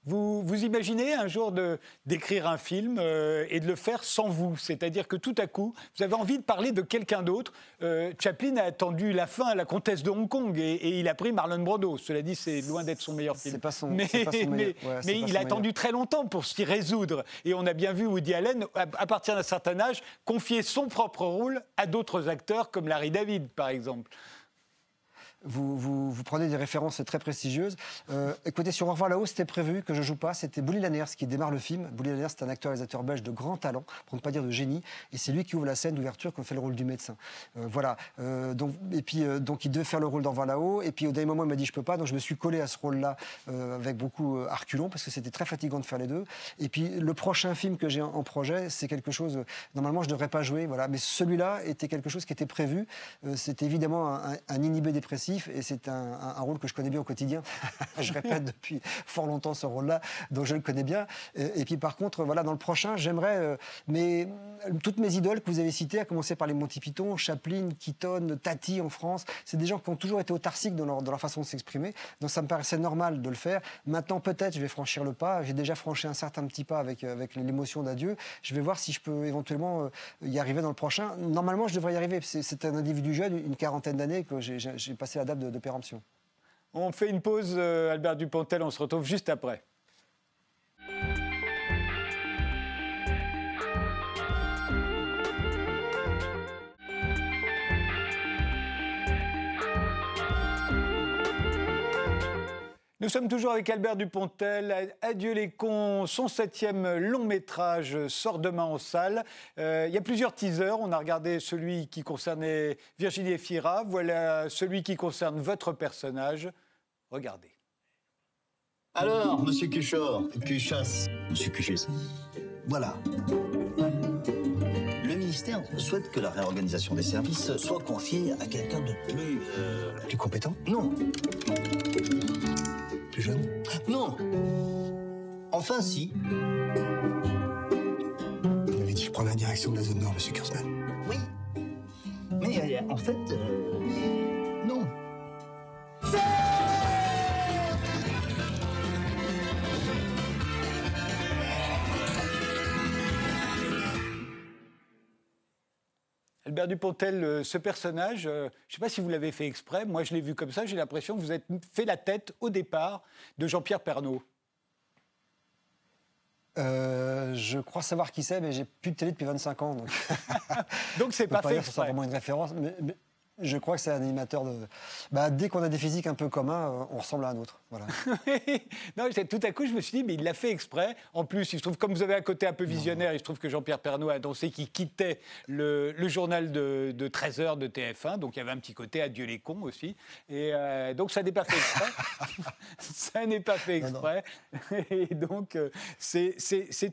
Vous, vous imaginez un jour d'écrire un film euh, et de le faire sans vous C'est-à-dire que tout à coup, vous avez envie de parler de quelqu'un d'autre. Euh, Chaplin a attendu la fin à la comtesse de Hong Kong et, et il a pris Marlon Brando. Cela dit, c'est loin d'être son meilleur film. Pas son- mais, pas son meilleur- ouais, mais pas il son a attendu très longtemps pour s'y résoudre. Et on a bien vu Woody Allen, à, à partir d'un certain âge, confier son propre rôle à d'autres acteurs comme Larry David, par exemple. Vous, prenez des références très prestigieuses. Euh, écoutez, sur Au revoir là-haut, c'était prévu que je joue pas. C'était Bouli Laniers qui démarre le film. Bouli Laniers, c'est un acteur-réalisateur belge de grand talent, pour ne pas dire de génie. Et c'est lui qui ouvre la scène d'ouverture, qui fait le rôle du médecin. Euh, voilà. Euh, donc, et puis, donc, il devait faire le rôle revoir là-haut. Et puis, au dernier moment, il m'a dit, je peux pas. Donc, je me suis collé à ce rôle-là avec beaucoup arculon, parce que c'était très fatigant de faire les deux. Et puis, le prochain film que j'ai en, projet, c'est quelque chose. Normalement, je ne devrais pas jouer. Voilà. Mais celui-là était quelque chose qui était prévu. C'était évidemment un- un inhibé dépressif. Et c'est un, rôle que je connais bien au quotidien. je répète depuis fort longtemps ce rôle-là, donc je le connais bien. Et, puis par contre, voilà, dans le prochain, j'aimerais, euh, mais toutes mes idoles que vous avez citées, à commencer par les Monty Python, Chaplin, Keaton, Tati en France, c'est des gens qui ont toujours été autarciques dans leur, façon de s'exprimer. Donc ça me paraissait normal de le faire. Maintenant, peut-être, je vais franchir le pas. J'ai déjà franchi un certain petit pas avec, euh, avec l'émotion d'adieu. Je vais voir si je peux éventuellement euh, y arriver dans le prochain. Normalement, je devrais y arriver. C'est un individu jeune, une quarantaine d'années, que j'ai passé de péremption. On fait une pause, euh, Albert Dupontel, on se retrouve juste après. Nous sommes toujours avec Albert Dupontel. Adieu les cons, son septième long métrage sort demain en salle. Euh, il y a plusieurs teasers. On a regardé celui qui concernait Virginie Efira. Voilà celui qui concerne votre personnage. Regardez. Alors, monsieur Cuchor, Cuchasse. Monsieur Cuchasse. Voilà. Le ministère souhaite que la réorganisation des services soit confiée à quelqu'un de plus. euh, Plus compétent Non, Plus jeune non. Enfin, si. Vous m'avez dit que je prends la direction de la zone nord, monsieur Kurzman. Oui. Mais euh, en fait, euh, non. Albert Dupontel, euh, ce personnage, euh, je ne sais pas si vous l'avez fait exprès, moi je l'ai vu comme ça, j'ai l'impression que vous êtes fait la tête au départ de Jean-Pierre Pernaud. Euh, je crois savoir qui c'est, mais j'ai plus de télé depuis 25 ans. Donc... Donc c'est pas fait dire exprès. vraiment une référence, mais, mais je crois que c'est un animateur de. Bah, dès qu'on a des physiques un peu communs, euh, on ressemble à un autre. Voilà. non, tout à coup, je me suis dit, mais il l'a fait exprès. En plus, il se trouve, comme vous avez un côté un peu visionnaire, il se trouve que Jean-Pierre Pernaud a annoncé qu'il quittait le, le journal de, de 13 heures de TF1. Donc il y avait un petit côté adieu les cons aussi. Et euh, donc ça n'est pas fait exprès. ça n'est pas fait Non, non. exprès. Et donc, euh, c'est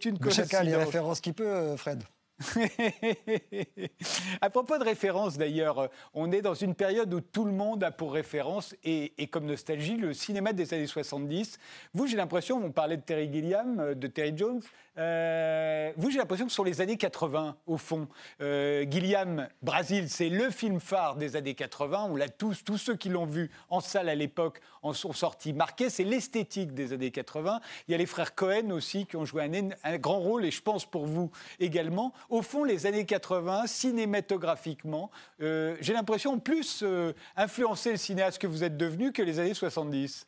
une Mais chacun a les coïncidence. références qu'il peut, Fred. à propos de références, d'ailleurs, euh, on est dans une période où tout le monde a pour référence et, comme nostalgie le cinéma des années 70. Vous, j'ai l'impression, on parlait de Terry Gilliam, euh, de Terry Jones. euh, vous, j'ai l'impression que ce sont les années 80, au fond. Gilliam, Brasil, c'est le film phare des années 80. On l'a tous, tous ceux qui l'ont vu en salle à l'époque en sont sortis marqués. C'est l'esthétique des années 80. Il y a les frères Cohen aussi qui ont joué un grand rôle, et je pense pour vous également. Au fond, les années 80, cinématographiquement, euh, j'ai l'impression plus euh, influencé le cinéaste que vous êtes devenu que les années 70.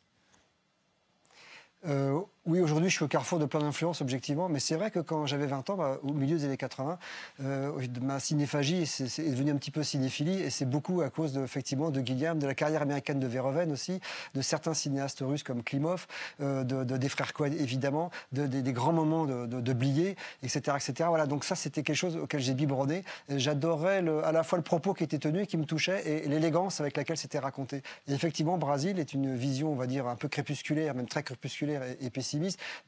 Oui, aujourd'hui, je suis au carrefour de plein d'influences, objectivement. Mais c'est vrai que quand j'avais 20 ans, bah, au milieu des années 80, euh, ma cinéphagie c'est, c'est devenu un petit peu cinéphilie. Et c'est beaucoup à cause de, effectivement, de Guillaume, de la carrière américaine de Verhoeven aussi, de certains cinéastes russes comme Klimov, euh, de, des frères Cohen, évidemment, de, des grands moments de, de, Blier, etc., etc. Voilà, donc ça, c'était quelque chose auquel j'ai biberonné. J'adorais à la fois le propos qui était tenu et qui me touchait et, l'élégance avec laquelle c'était raconté. Et effectivement, Brasil est une vision, on va dire, un peu crépusculaire, même très crépusculaire et, pessimiste,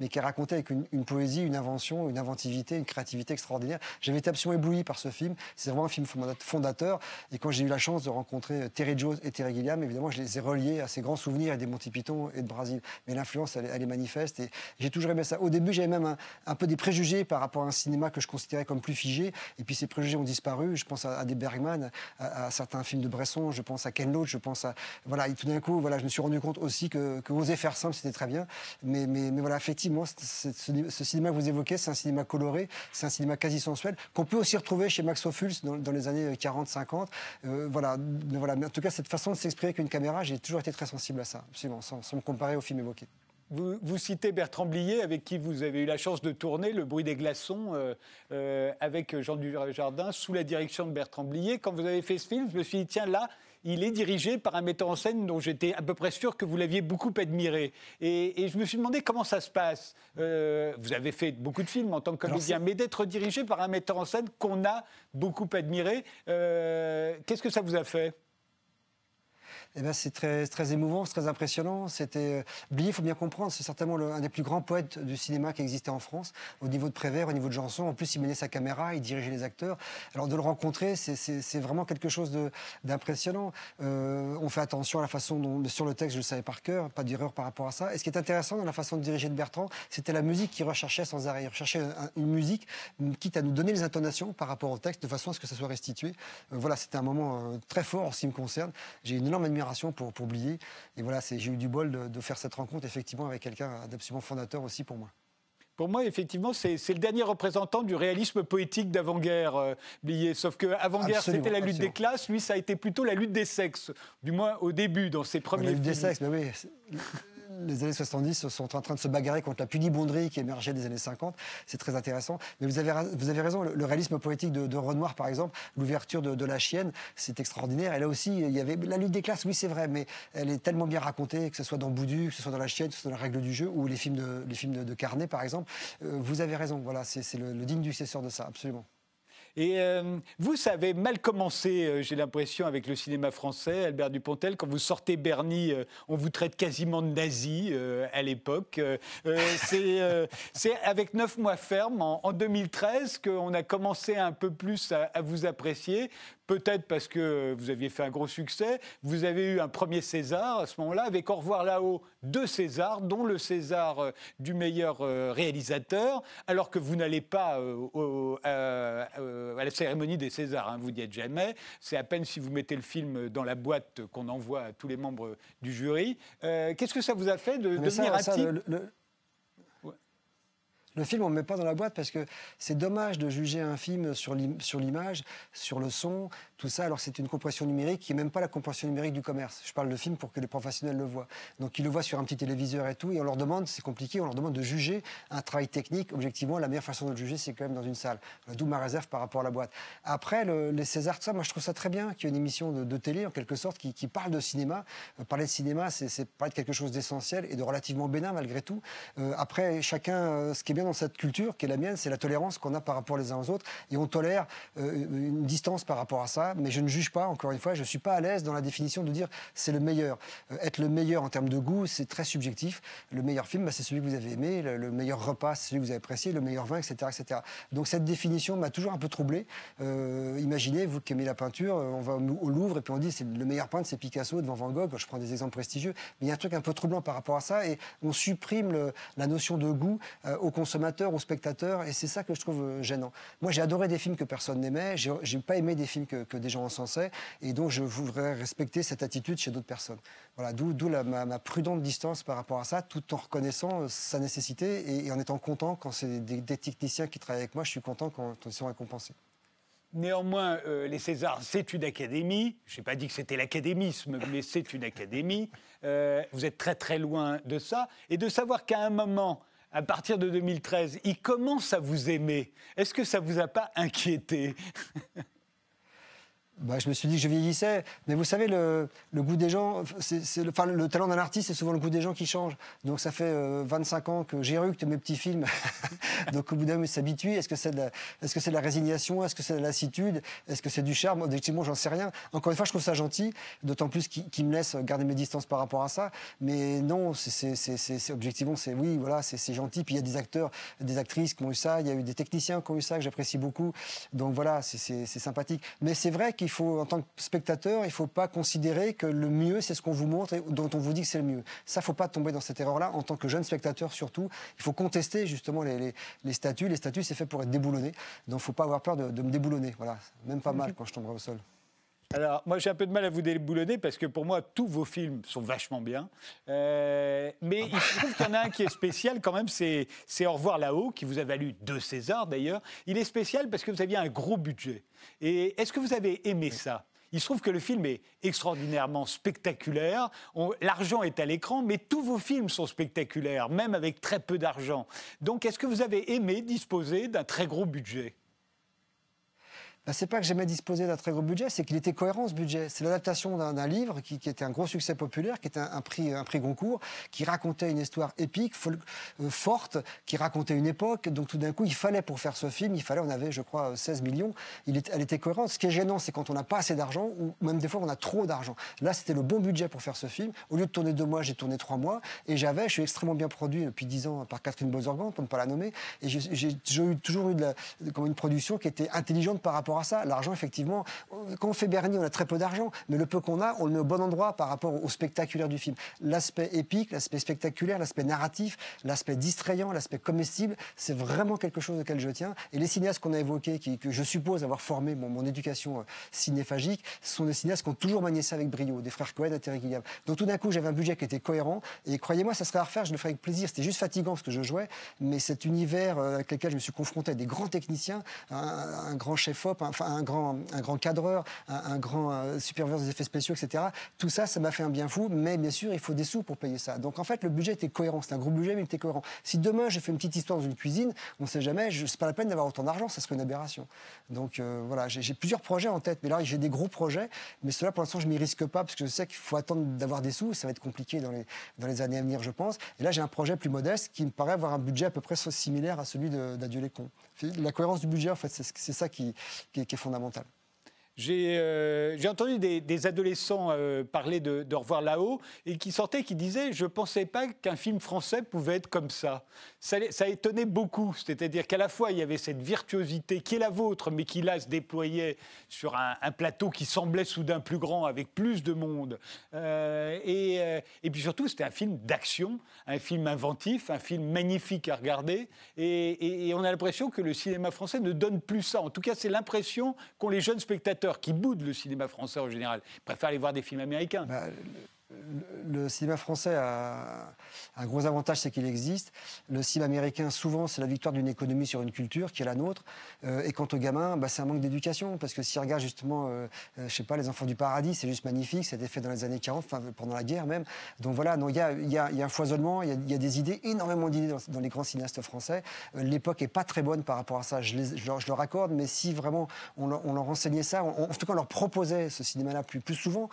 mais qui est racontée avec une, poésie, une invention, une inventivité, une créativité extraordinaire. J'avais été absolument ébloui par ce film. C'est vraiment un film fondateur. Et quand j'ai eu la chance de rencontrer Terry Jones et Terry Gilliam, évidemment, je les ai reliés à ces grands souvenirs et des Monty Python et de Brasil. Mais l'influence, elle, est manifeste. Et j'ai toujours aimé ça. Au début, j'avais même un, peu des préjugés par rapport à un cinéma que je considérais comme plus figé. Et puis ces préjugés ont disparu. Je pense à, des Bergman, à, certains films de Bresson. Je pense à Ken Loach. Je pense à voilà. Et tout d'un coup, voilà, je me suis rendu compte aussi que, que oser faire simple, c'était très bien. Mais, mais, mais voilà, effectivement, ce, cinéma que vous évoquez, c'est un cinéma coloré, c'est un cinéma quasi sensuel qu'on peut aussi retrouver chez Max Ophuls dans, les années 40-50. Euh, voilà, voilà. Mais en tout cas, cette façon de s'exprimer avec une caméra, j'ai toujours été très sensible à ça, absolument, sans, me comparer au film évoqué. Vous, citez Bertrand Blier, avec qui vous avez eu la chance de tourner Le bruit des glaçons euh, euh, avec Jean Dujardin, sous la direction de Bertrand Blier. Quand vous avez fait ce film, je me suis dit, tiens, là, il est dirigé par un metteur en scène dont j'étais à peu près sûr que vous l'aviez beaucoup admiré. Et, je me suis demandé comment ça se passe. Euh, vous avez fait beaucoup de films en tant que comédien, mais d'être dirigé par un metteur en scène qu'on a beaucoup admiré, qu'est-ce que ça vous a fait? Eh ben, c'est très, émouvant, c'est très impressionnant. C'était euh, il faut bien comprendre, c'est certainement l'un des plus grands poètes du cinéma qui existait en France, au niveau de Prévert, au niveau de Janson. En plus, il menait sa caméra, il dirigeait les acteurs. Alors de le rencontrer, c'est vraiment quelque chose d'impressionnant. Euh, on fait attention à la façon dont, sur le texte, je le savais par cœur, pas d'erreur par rapport à ça. Et ce qui est intéressant dans la façon de diriger de Bertrand, c'était la musique qu'il recherchait sans arrêt. Il recherchait une musique, quitte à nous donner les intonations par rapport au texte, de façon à ce que ça soit restitué. Euh, voilà, c'était un moment très fort en ce qui me concerne. J'ai une énorme admiration pour, pour Blier. Et voilà, j'ai eu du bol de, faire cette rencontre effectivement avec quelqu'un d'absolument fondateur aussi pour moi. Pour moi, effectivement, c'est le dernier représentant du réalisme poétique d'avant-guerre, euh. Sauf qu'avant-guerre, c'était la lutte des classes. Lui, ça a été plutôt la lutte des sexes. Du moins, au début, dans ses premiers La lutte des sexes, mais oui les années 70 sont en train de se bagarrer contre la pudibonderie qui émergeait des années 50. C'est très intéressant. Mais vous avez, vous avez raison, le, réalisme poétique de, Renoir, par exemple, l'ouverture de, La Chienne, c'est extraordinaire. Et là aussi, il y avait la lutte des classes, oui, c'est vrai, mais elle est tellement bien racontée, que ce soit dans Boudu, que ce soit dans La Chienne, que ce soit dans La Règle du jeu, ou les films de, les films de, Carnet, par exemple. Euh, vous avez raison, voilà, c'est le, le digne successeur de ça, absolument. Et euh, vous, ça mal commencé, euh, j'ai l'impression, avec le cinéma français, Albert Dupontel. Quand vous sortez Bernie, euh, on vous traite quasiment de nazi à l'époque. c'est avec Neuf mois ferme, en, 2013, qu'on a commencé un peu plus à vous apprécier peut-être parce que vous aviez fait un gros succès. Vous avez eu un premier César à ce moment-là, avec Au revoir là-haut, deux Césars, dont le César euh, du meilleur euh, réalisateur, alors que vous n'allez pas euh, à la cérémonie des Césars, hein, vous n'y êtes jamais. C'est à peine si vous mettez le film dans la boîte qu'on envoie à tous les membres du jury. Qu'est-ce que ça vous a fait de devenir un type le film, on ne met pas dans la boîte parce que c'est dommage de juger un film sur l'image, sur le son, tout ça, alors c'est une compression numérique qui n'est même pas la compression numérique du commerce. Je parle de film pour que les professionnels le voient. Donc ils le voient sur un petit téléviseur et tout, et on leur demande, c'est compliqué, on leur demande de juger un travail technique. Objectivement, la meilleure façon de le juger, c'est quand même dans une salle. D'où ma réserve par rapport à la boîte. Après, les Césars, tout ça, moi je trouve ça très bien qu'il y ait une émission de, télé, en quelque sorte, qui, parle de cinéma. Euh, parler de cinéma, c'est parler de quelque chose d'essentiel et de relativement bénin malgré tout. Euh, après, chacun, euh, ce qui est bien dans cette culture, qui est la mienne, c'est la tolérance qu'on a par rapport les uns aux autres, et on tolère une distance par rapport à ça mais je ne juge pas, encore une fois, je ne suis pas à l'aise dans la définition de dire c'est le meilleur. Euh, être le meilleur en termes de goût, c'est très subjectif. Le meilleur film, bah, c'est celui que vous avez aimé, le, meilleur repas, c'est celui que vous avez apprécié, le meilleur vin, etc. etc. Donc cette définition m'a toujours un peu troublé. Euh, imaginez, vous qui aimez la peinture, euh, on va au Louvre et puis on dit c'est le meilleur peintre, c'est Picasso devant Van Gogh. Je prends des exemples prestigieux, mais il y a un truc un peu troublant par rapport à ça et on supprime la notion de goût aux consommateurs, aux spectateurs et c'est ça que je trouve gênant. Moi, j'ai adoré des films que personne n'aimait, j'ai pas aimé des films que, que des gens encensait. Et donc, je voudrais respecter cette attitude chez d'autres personnes. Voilà, d'où ma, ma, prudente distance par rapport à ça, tout en reconnaissant euh, sa nécessité et, en étant content quand c'est des, techniciens qui travaillent avec moi, je suis content quand ils sont récompensés. Néanmoins, euh, les Césars, c'est une académie. Je n'ai pas dit que c'était l'académisme, mais c'est une académie. Euh, vous êtes très très loin de ça. Et de savoir qu'à un moment, à partir de 2013, il commence à vous aimer. Est-ce que ça vous a pas inquiété? bah, je me suis dit que je vieillissais. Mais vous savez, le, goût des gens, c'est, le, talent d'un artiste, c'est souvent le goût des gens qui change. Donc ça fait 25 euh, ans que j'éructe mes petits films. Donc au bout d'un moment, s'habituer. Est-ce que c'est est-ce que c'est de la résignation? Est-ce que c'est de la lassitude? Est-ce que c'est du charme? Objectivement, j'en sais rien. Encore une fois, je trouve ça gentil, d'autant plus qu'il, me laisse garder mes distances par rapport à ça. Mais non, c'est objectivement, c'est oui, voilà, c'est gentil. Puis il y a des acteurs, des actrices qui ont eu ça. Il y a eu des techniciens qui ont eu ça, que j'apprécie beaucoup. Donc voilà, c'est sympathique. Mais c'est vrai qu'il faut, en tant que spectateur, il ne faut pas considérer que le mieux, c'est ce qu'on vous montre et dont on vous dit que c'est le mieux. Ça, il ne faut pas tomber dans cette erreur-là. En tant que jeune spectateur, surtout, il faut contester justement les, statuts. Les statuts, c'est fait pour être déboulonné. Donc, il ne faut pas avoir peur de, me déboulonner. Voilà, même pas mal quand je tomberai au sol. Alors, moi, j'ai un peu de mal à vous déboulonner parce que pour moi, tous vos films sont vachement bien. Euh, mais il se trouve qu'il y en a un qui est spécial quand même, c'est Au revoir là-haut, qui vous a valu deux Césars d'ailleurs. Il est spécial parce que vous aviez un gros budget. Et est-ce que vous avez aimé ça? Il se trouve que le film est extraordinairement spectaculaire. L'argent est à l'écran, mais tous vos films sont spectaculaires, même avec très peu d'argent. Donc, est-ce que vous avez aimé disposer d'un très gros budget? Bah, c'est pas que j'aimais disposer d'un très gros budget, c'est qu'il était cohérent ce budget. C'est l'adaptation d'un livre qui, était un gros succès populaire, qui était un, prix, un prix Goncourt, qui racontait une histoire épique, euh, forte, qui racontait une époque. Donc tout d'un coup, il fallait pour faire ce film, il fallait, on avait, je crois, 16 millions. Il elle était cohérente. Ce qui est gênant, c'est quand on n'a pas assez d'argent, ou même des fois on a trop d'argent. Là, c'était le bon budget pour faire ce film. Au lieu de tourner deux mois, j'ai tourné trois mois, et j'avais, je suis extrêmement bien produit depuis dix ans par Catherine Bozorgan, pour ne pas la nommer, et j'ai toujours eu de comme une production qui était intelligente par rapport à ça. L'argent, effectivement, quand on fait Bernie, on a très peu d'argent, mais le peu qu'on a, on le met au bon endroit par rapport au spectaculaire du film. L'aspect épique, l'aspect spectaculaire, l'aspect narratif, l'aspect distrayant, l'aspect comestible, c'est vraiment quelque chose auquel je tiens. Et les cinéastes qu'on a évoqués, que je suppose avoir formé mon, éducation euh, cinéphagique, ce sont des cinéastes qui ont toujours manié ça avec brio, des frères Cohen et Terry Gilliam. Donc tout d'un coup, j'avais un budget qui était cohérent, et croyez-moi, ça serait à refaire, je le ferais avec plaisir. C'était juste fatigant parce que je jouais, mais cet univers euh, avec lequel je me suis confronté des grands techniciens, un, grand chef-op, un grand, un grand cadreur, un, grand euh, superviseur des effets spéciaux, etc. Tout ça, ça m'a fait un bien fou, mais bien sûr, il faut des sous pour payer ça. Donc en fait, le budget était cohérent. C'est un gros budget, mais il était cohérent. Si demain, je fais une petite histoire dans une cuisine, on ne sait jamais, ce n'est pas la peine d'avoir autant d'argent, ça serait une aberration. Donc euh, voilà, j'ai plusieurs projets en tête, mais là, j'ai des gros projets, mais cela, pour l'instant, je ne m'y risque pas, parce que je sais qu'il faut attendre d'avoir des sous, ça va être compliqué dans les, dans les années à venir, je pense. Et là, j'ai un projet plus modeste qui me paraît avoir un budget à peu près similaire à celui d'Adieu les cons. La cohérence du budget, en fait, c'est ça qui, qui est Euh, j'ai entendu des, adolescents euh, parler de, Revoir là-haut et qui sortaient, qui disaient Je ne pensais pas qu'un film français pouvait être comme ça. Ça, étonnait beaucoup. C'est-à-dire qu'à la fois, il y avait cette virtuosité qui est la vôtre, mais qui là se déployait sur un, plateau qui semblait soudain plus grand, avec plus de monde. Euh, et, puis surtout, c'était un film d'action, un film inventif, un film magnifique à regarder. Et on a l'impression que le cinéma français ne donne plus ça. En tout cas, c'est l'impression qu'ont les jeunes spectateurs qui boudent le cinéma français en général. Ils préfèrent aller voir des films américains. Bah, le cinéma français a un gros avantage, c'est qu'il existe. Le cinéma américain, souvent, c'est la victoire d'une économie sur une culture qui est la nôtre. Euh, et quant aux gamins, bah, c'est un manque d'éducation. Parce que s'ils regardent justement, euh, euh, je sais pas, Les Enfants du Paradis, c'est juste magnifique. C'était fait dans les années 40, pendant la guerre même. Donc voilà, il y a, un foisonnement, il y, a des idées, énormément d'idées dans, les grands cinéastes français. L'époque est pas très bonne par rapport à ça, je, je, leur, accorde. Mais si vraiment on, leur, on enseignait ça, en tout cas on leur proposait ce cinéma-là plus, souvent,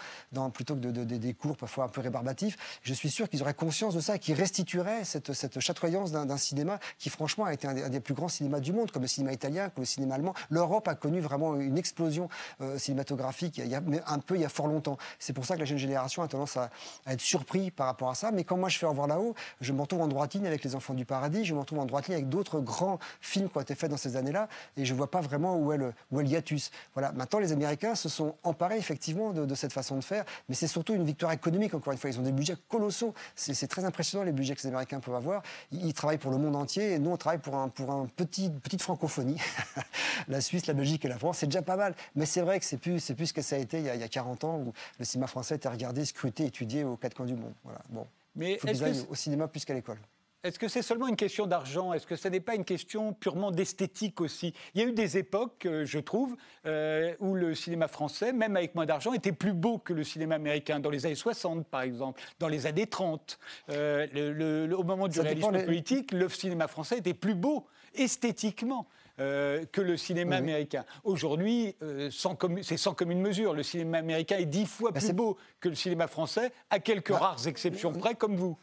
plutôt que de, des cours parfois un peu rébarbatifs, je suis sûr qu'ils auraient conscience de ça et qu'ils restituerait cette, cette chatoyance d'un cinéma qui, franchement, a été un des, plus grands cinémas du monde, comme le cinéma italien, comme le cinéma allemand. L'Europe a connu vraiment une explosion euh, cinématographique il y, a, un peu il y a fort longtemps. C'est pour ça que la jeune génération a tendance à, être surpris par rapport à ça. Mais quand moi je fais revoir là-haut, je m'en trouve en droite ligne avec Les Enfants du Paradis, je m'en trouve en droite ligne avec d'autres grands films qui ont été faits dans ces années-là, et je vois pas vraiment où est le, où est hiatus. Voilà. Maintenant, les Américains se sont emparés effectivement de, de cette façon de faire, mais c'est surtout une victoire économique, encore une fois. Ils ont des budgets colossaux. C'est très impressionnant les budgets que les Américains peuvent avoir. Ils, travaillent pour le monde entier et nous, on travaille pour un, pour un petit, petite francophonie. la Suisse, la Belgique et la France, c'est déjà pas mal. Mais c'est vrai que c'est plus, plus ce que ça a été il y, a, il y, a, 40 ans où le cinéma français était regardé, scruté, étudié aux quatre coins du monde. Voilà. Bon. Mais faut aillent au cinéma plus qu'à l'école. Est-ce que c'est seulement une question d'argent? Est-ce que ce n'est pas une question purement d'esthétique aussi? Il y a eu des époques, euh, je trouve, euh, où le cinéma français, même avec moins d'argent, était plus beau que le cinéma américain, dans les années 60 par exemple, dans les années 30. Euh, le- le- au moment du Ça réalisme les- politique, le cinéma français était plus beau esthétiquement. euh, que le cinéma Oui. américain. Aujourd'hui, euh, c'est sans commune mesure. Le cinéma américain est dix fois Bah, plus beau que le cinéma français, à quelques Bah, rares exceptions près, comme vous.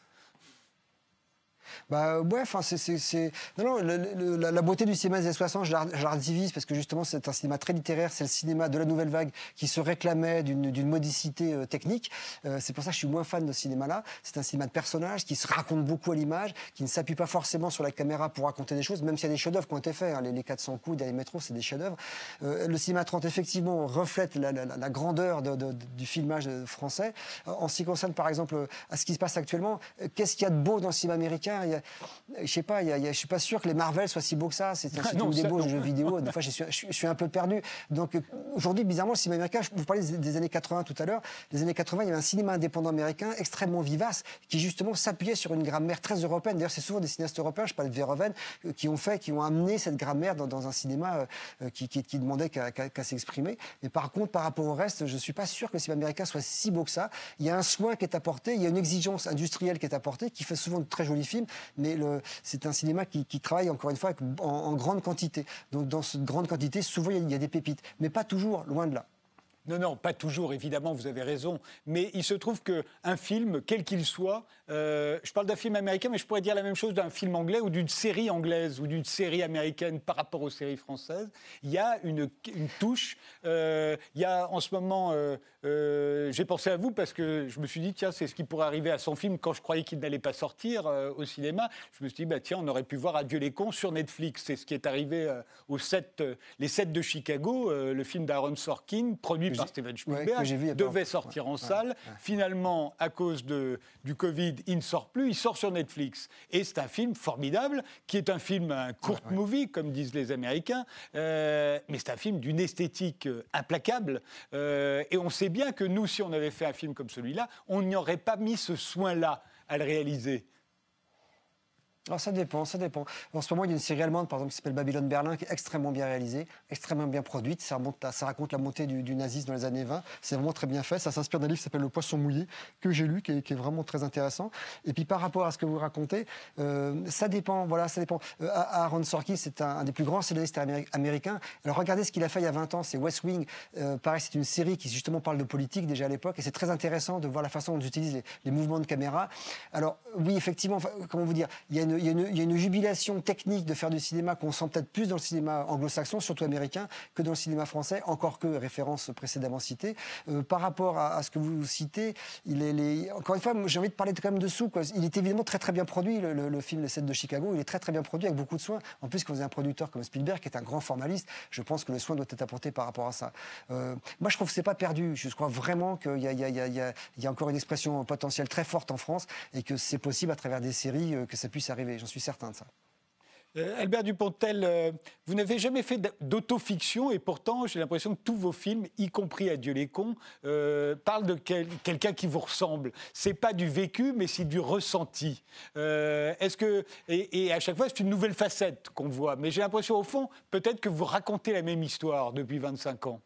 Bah ouais, enfin c'est, non non, la, beauté du cinéma des années 60, je la, divise parce que justement c'est un cinéma très littéraire, c'est le cinéma de la nouvelle vague qui se réclamait d'une, modicité euh, technique. Euh, c'est pour ça que je suis moins fan de ce cinéma-là. C'est un cinéma de personnages qui se raconte beaucoup à l'image, qui ne s'appuie pas forcément sur la caméra pour raconter des choses, même s'il y a des chefs-d'œuvre qui ont été faits. hein. Les, les 400 coups, les métros, c'est des chefs-d'œuvre. Euh, le cinéma 30 effectivement reflète la, grandeur de- de- du filmage français. En ce qui concerne par exemple à ce qui se passe actuellement, qu'est-ce qu'il y a de beau dans le cinéma américain? Euh, Je sais pas, y a- il y a- je suis pas sûr que les Marvel soient si beaux que ça. C'est un Ah film des beaux non. jeux vidéo. Des fois, je suis, je suis- je suis un peu perdu. Donc aujourd'hui, bizarrement, le cinéma américain, je- vous parlez des, des années 80 tout à l'heure. Les années 80, il y avait un cinéma indépendant américain extrêmement vivace qui justement s'appuyait sur une grammaire très européenne. D'ailleurs, c'est souvent des cinéastes européens, je parle de Verhoeven, qui ont fait, qui ont amené cette grammaire dans, dans un cinéma euh, qui, qui, qui demandait qu'à s'exprimer. Mais par contre, par rapport au reste, je suis pas sûr que le cinéma américain soit si beau que ça. Il y a un soin qui est apporté, il y a une exigence industrielle qui est apportée, qui fait souvent de très jolis films, mais c'est un cinéma qui, travaille encore une fois en, grande quantité. Donc dans cette grande quantité, souvent il y a- des pépites, mais pas toujours, loin de là. Non, non, pas toujours, évidemment, vous avez raison. Mais il se trouve qu'un film, quel qu'il soit, euh, je parle d'un film américain, mais je pourrais dire la même chose d'un film anglais ou d'une série anglaise ou d'une série américaine par rapport aux séries françaises. Il y a une, une touche. euh, il y a en ce moment, euh, euh, j'ai pensé à vous parce que je me suis dit, tiens, c'est ce qui pourrait arriver à son film quand je croyais qu'il n'allait pas sortir euh, au cinéma. Je me suis dit, bah, tiens, on aurait pu voir Adieu les cons sur Netflix. C'est ce qui est arrivé euh, aux sept, les 7 de Chicago, le film d'Aaron Sorkin, produit par Steven Spielberg, vu devait sortir en Ouais, salle. Finalement, à cause de, du Covid, il ne sort plus, il sort sur Netflix. Et c'est un film formidable, qui est un film, un court movie, comme disent les Américains, mais c'est un film d'une esthétique implacable. Et on sait bien que nous, si on avait fait un film comme celui-là, on n'y aurait pas mis ce soin-là à le réaliser. Alors ça dépend, ça dépend. En ce moment, il y a une série allemande, par exemple, qui s'appelle Babylone Berlin, qui est extrêmement bien réalisée, extrêmement bien produite. Ça, raconte la montée du, nazisme dans les années 20. C'est vraiment très bien fait. Ça s'inspire d'un livre qui s'appelle Le Poisson mouillé, que j'ai lu, qui est, vraiment très intéressant. Et puis par rapport à ce que vous racontez, euh, ça dépend. Voilà, ça dépend. Euh, Aaron Sorkin, c'est un, des plus grands scénaristes améri- américains. Alors regardez ce qu'il a fait il y a 20 ans, c'est West Wing. Euh, pareil, c'est une série qui justement parle de politique déjà à l'époque, et c'est très intéressant de voir la façon dont ils utilisent les, mouvements de caméra. Alors oui, effectivement, comment vous dire, il y a il y a une- y a une jubilation technique de faire du cinéma qu'on sent peut-être plus dans le cinéma anglo-saxon, surtout américain, que dans le cinéma français, encore que référence précédemment citée. Euh, par rapport à, ce que vous citez, il est encore une fois, j'ai envie de parler quand même dessous. Quoi. Il est évidemment très très bien produit, le, film Les 7 de Chicago. Il est très très bien produit avec beaucoup de soin. En plus, quand vous avez un producteur comme Spielberg, qui est un grand formaliste, je pense que le soin doit être apporté par rapport à ça. Euh, moi, je trouve que c'est pas perdu. Je crois vraiment qu'il y a encore une expression potentielle très forte en France et que c'est possible à travers des séries euh, que ça puisse arriver. J'en suis certain de ça. Euh, Albert Dupontel, euh, vous n'avez jamais fait d'autofiction et pourtant j'ai l'impression que tous vos films, y compris Adieu les cons, euh, parlent de quel- quelqu'un qui vous ressemble. C'est pas du vécu, mais c'est du ressenti. Est-ce que et, et à chaque fois c'est une nouvelle facette qu'on voit, mais j'ai l'impression au fond peut-être que vous racontez la même histoire depuis 25 ans.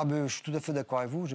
Ah ben, je suis tout à fait d'accord avec vous.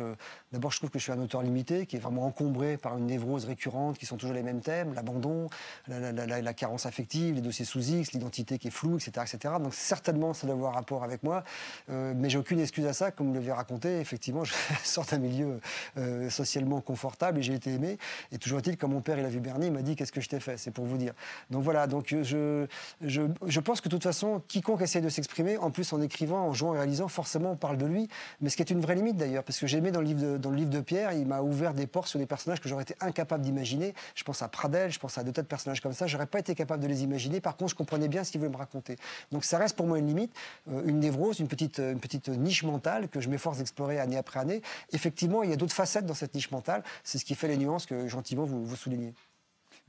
D'abord, je trouve que je suis un auteur limité, qui est vraiment encombré par une névrose récurrente, qui sont toujours les mêmes thèmes, l'abandon, la, carence affective, les dossiers sous X, l'identité qui est floue, etc.. Donc certainement, ça doit avoir rapport avec moi, Euh, mais j'ai aucune excuse à ça. Comme vous l'avez raconté, effectivement, je sors d'un milieu euh, socialement confortable et j'ai été aimé. Et toujours est-il, quand mon père il a vu Bernie, il m'a dit qu'est-ce que je t'ai fait, c'est pour vous dire. Donc voilà, donc je, je, je pense que de toute façon, quiconque essaie de s'exprimer, en plus en écrivant, en jouant, en réalisant, forcément on parle de lui. Ce qui est une vraie limite d'ailleurs, parce que j'ai aimé dans le livre de, dans le livre de Pierre, il m'a ouvert des portes sur des personnages que j'aurais été incapable d'imaginer. Je pense à Pradel, je pense à deux tas de personnages comme ça, j'aurais pas été capable de les imaginer. Par contre, je comprenais bien ce qu'il voulait me raconter. Donc ça reste pour moi une limite, euh, une névrose, une petite, une petite niche mentale que je m'efforce d'explorer année après année. Effectivement, il y a d'autres facettes dans cette niche mentale. C'est ce qui fait les nuances que gentiment vous, vous soulignez.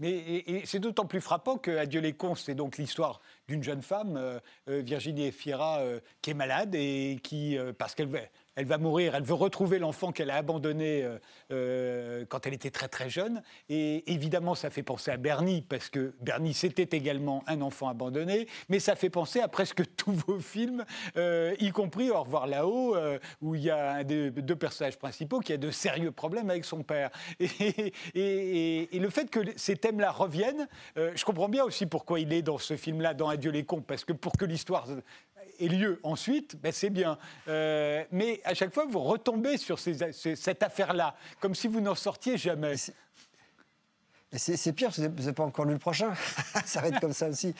Mais c'est d'autant plus frappant que Adieu les cons, c'est donc l'histoire d'une jeune femme, euh, euh, Virginie euh, qui est malade et qui, euh, parce qu'elle elle va mourir, elle veut retrouver l'enfant qu'elle a abandonné euh, euh, quand elle était très très jeune. Et évidemment, ça fait penser à Bernie, parce que Bernie, c'était également un enfant abandonné, mais ça fait penser à presque tous vos films, euh, y compris Au revoir là-haut, où il y a un des deux personnages principaux qui a de sérieux problèmes avec son père. Et, et- le fait que ces thèmes-là reviennent, je comprends bien aussi pourquoi il est dans ce film-là, dans Adieu les cons, parce que pour que l'histoire ait lieu ensuite, ben c'est bien. Euh, mais à chaque fois, vous retombez sur cette affaire-là, comme si vous n'en sortiez jamais. C'est pire, vous n'avez pas encore lu le prochain. ça va être comme ça aussi.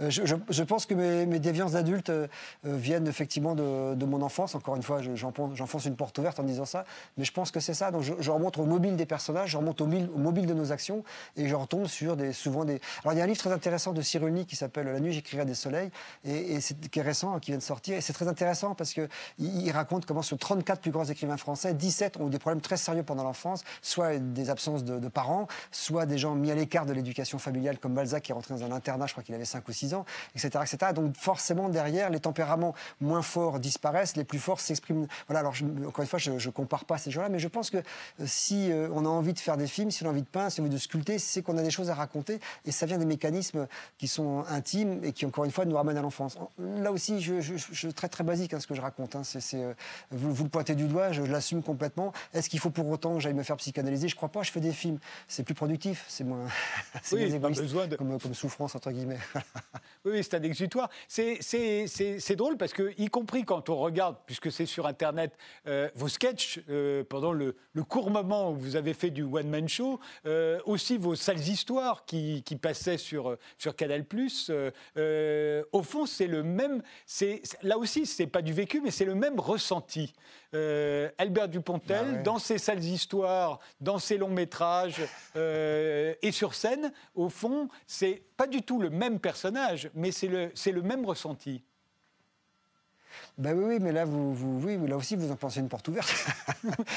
Euh, je, pense que mes, mes déviances d'adultes euh, euh, viennent effectivement de, mon enfance. Encore une fois, je- j'enfonce une porte ouverte en disant ça. Mais je pense que c'est ça. Donc je, remonte au mobile des personnages, je remonte au, mobile de nos actions et je retombe sur des, souvent des. Alors il y a un livre très intéressant de Cyrulnik qui s'appelle La nuit, j'écrirai des soleils, et, et qui est récent, qui vient de sortir. Et c'est très intéressant parce qu'il il raconte comment sur 34 plus grands écrivains français, 17 ont eu des problèmes très sérieux pendant l'enfance, soit des absences de, de parents, soit des gens mis à l'écart de l'éducation familiale, comme Balzac qui est rentré dans un internat, je crois qu'il avait 5 ou 6 ans, etc., etc. Donc forcément, derrière, les tempéraments moins forts disparaissent, les plus forts s'expriment. Voilà, alors encore une fois, je ne compare pas ces gens-là, mais je pense que euh, si euh, on a envie de faire des films, si on a envie de peindre, si on a envie de sculpter, c'est qu'on a des choses à raconter, et ça vient des mécanismes qui sont intimes et qui, encore une fois, nous ramènent à l'enfance. Là aussi, je, je, très très basique hein, ce que je raconte. hein. C'est, euh, vous, le pointez du doigt, je, l'assume complètement. Est-ce qu'il faut pour autant que j'aille me faire psychanalyser? Je crois pas. Je fais des films. C'est plus productif. C'est moins. c'est Oui, moins pas besoin de- comme, comme souffrance entre guillemets. Oui, c'est un exutoire. C'est- drôle parce que, y compris quand on regarde, puisque c'est sur Internet, euh, vos sketchs euh, pendant le, le court moment où vous avez fait du one-man show, euh, aussi vos sales histoires qui, qui passaient sur, sur Canal+, au fond, c'est le même... Là aussi, c'est pas du vécu, mais c'est le même ressenti. Albert Dupontel, Ah ouais. dans ses sales histoires, dans ses longs métrages euh, et sur scène, au fond, c'est pas du tout le même personnage, mais c'est le, c'est le même ressenti. Ben oui, oui, mais là, vous, vous, oui, là aussi, vous en pensez une porte ouverte.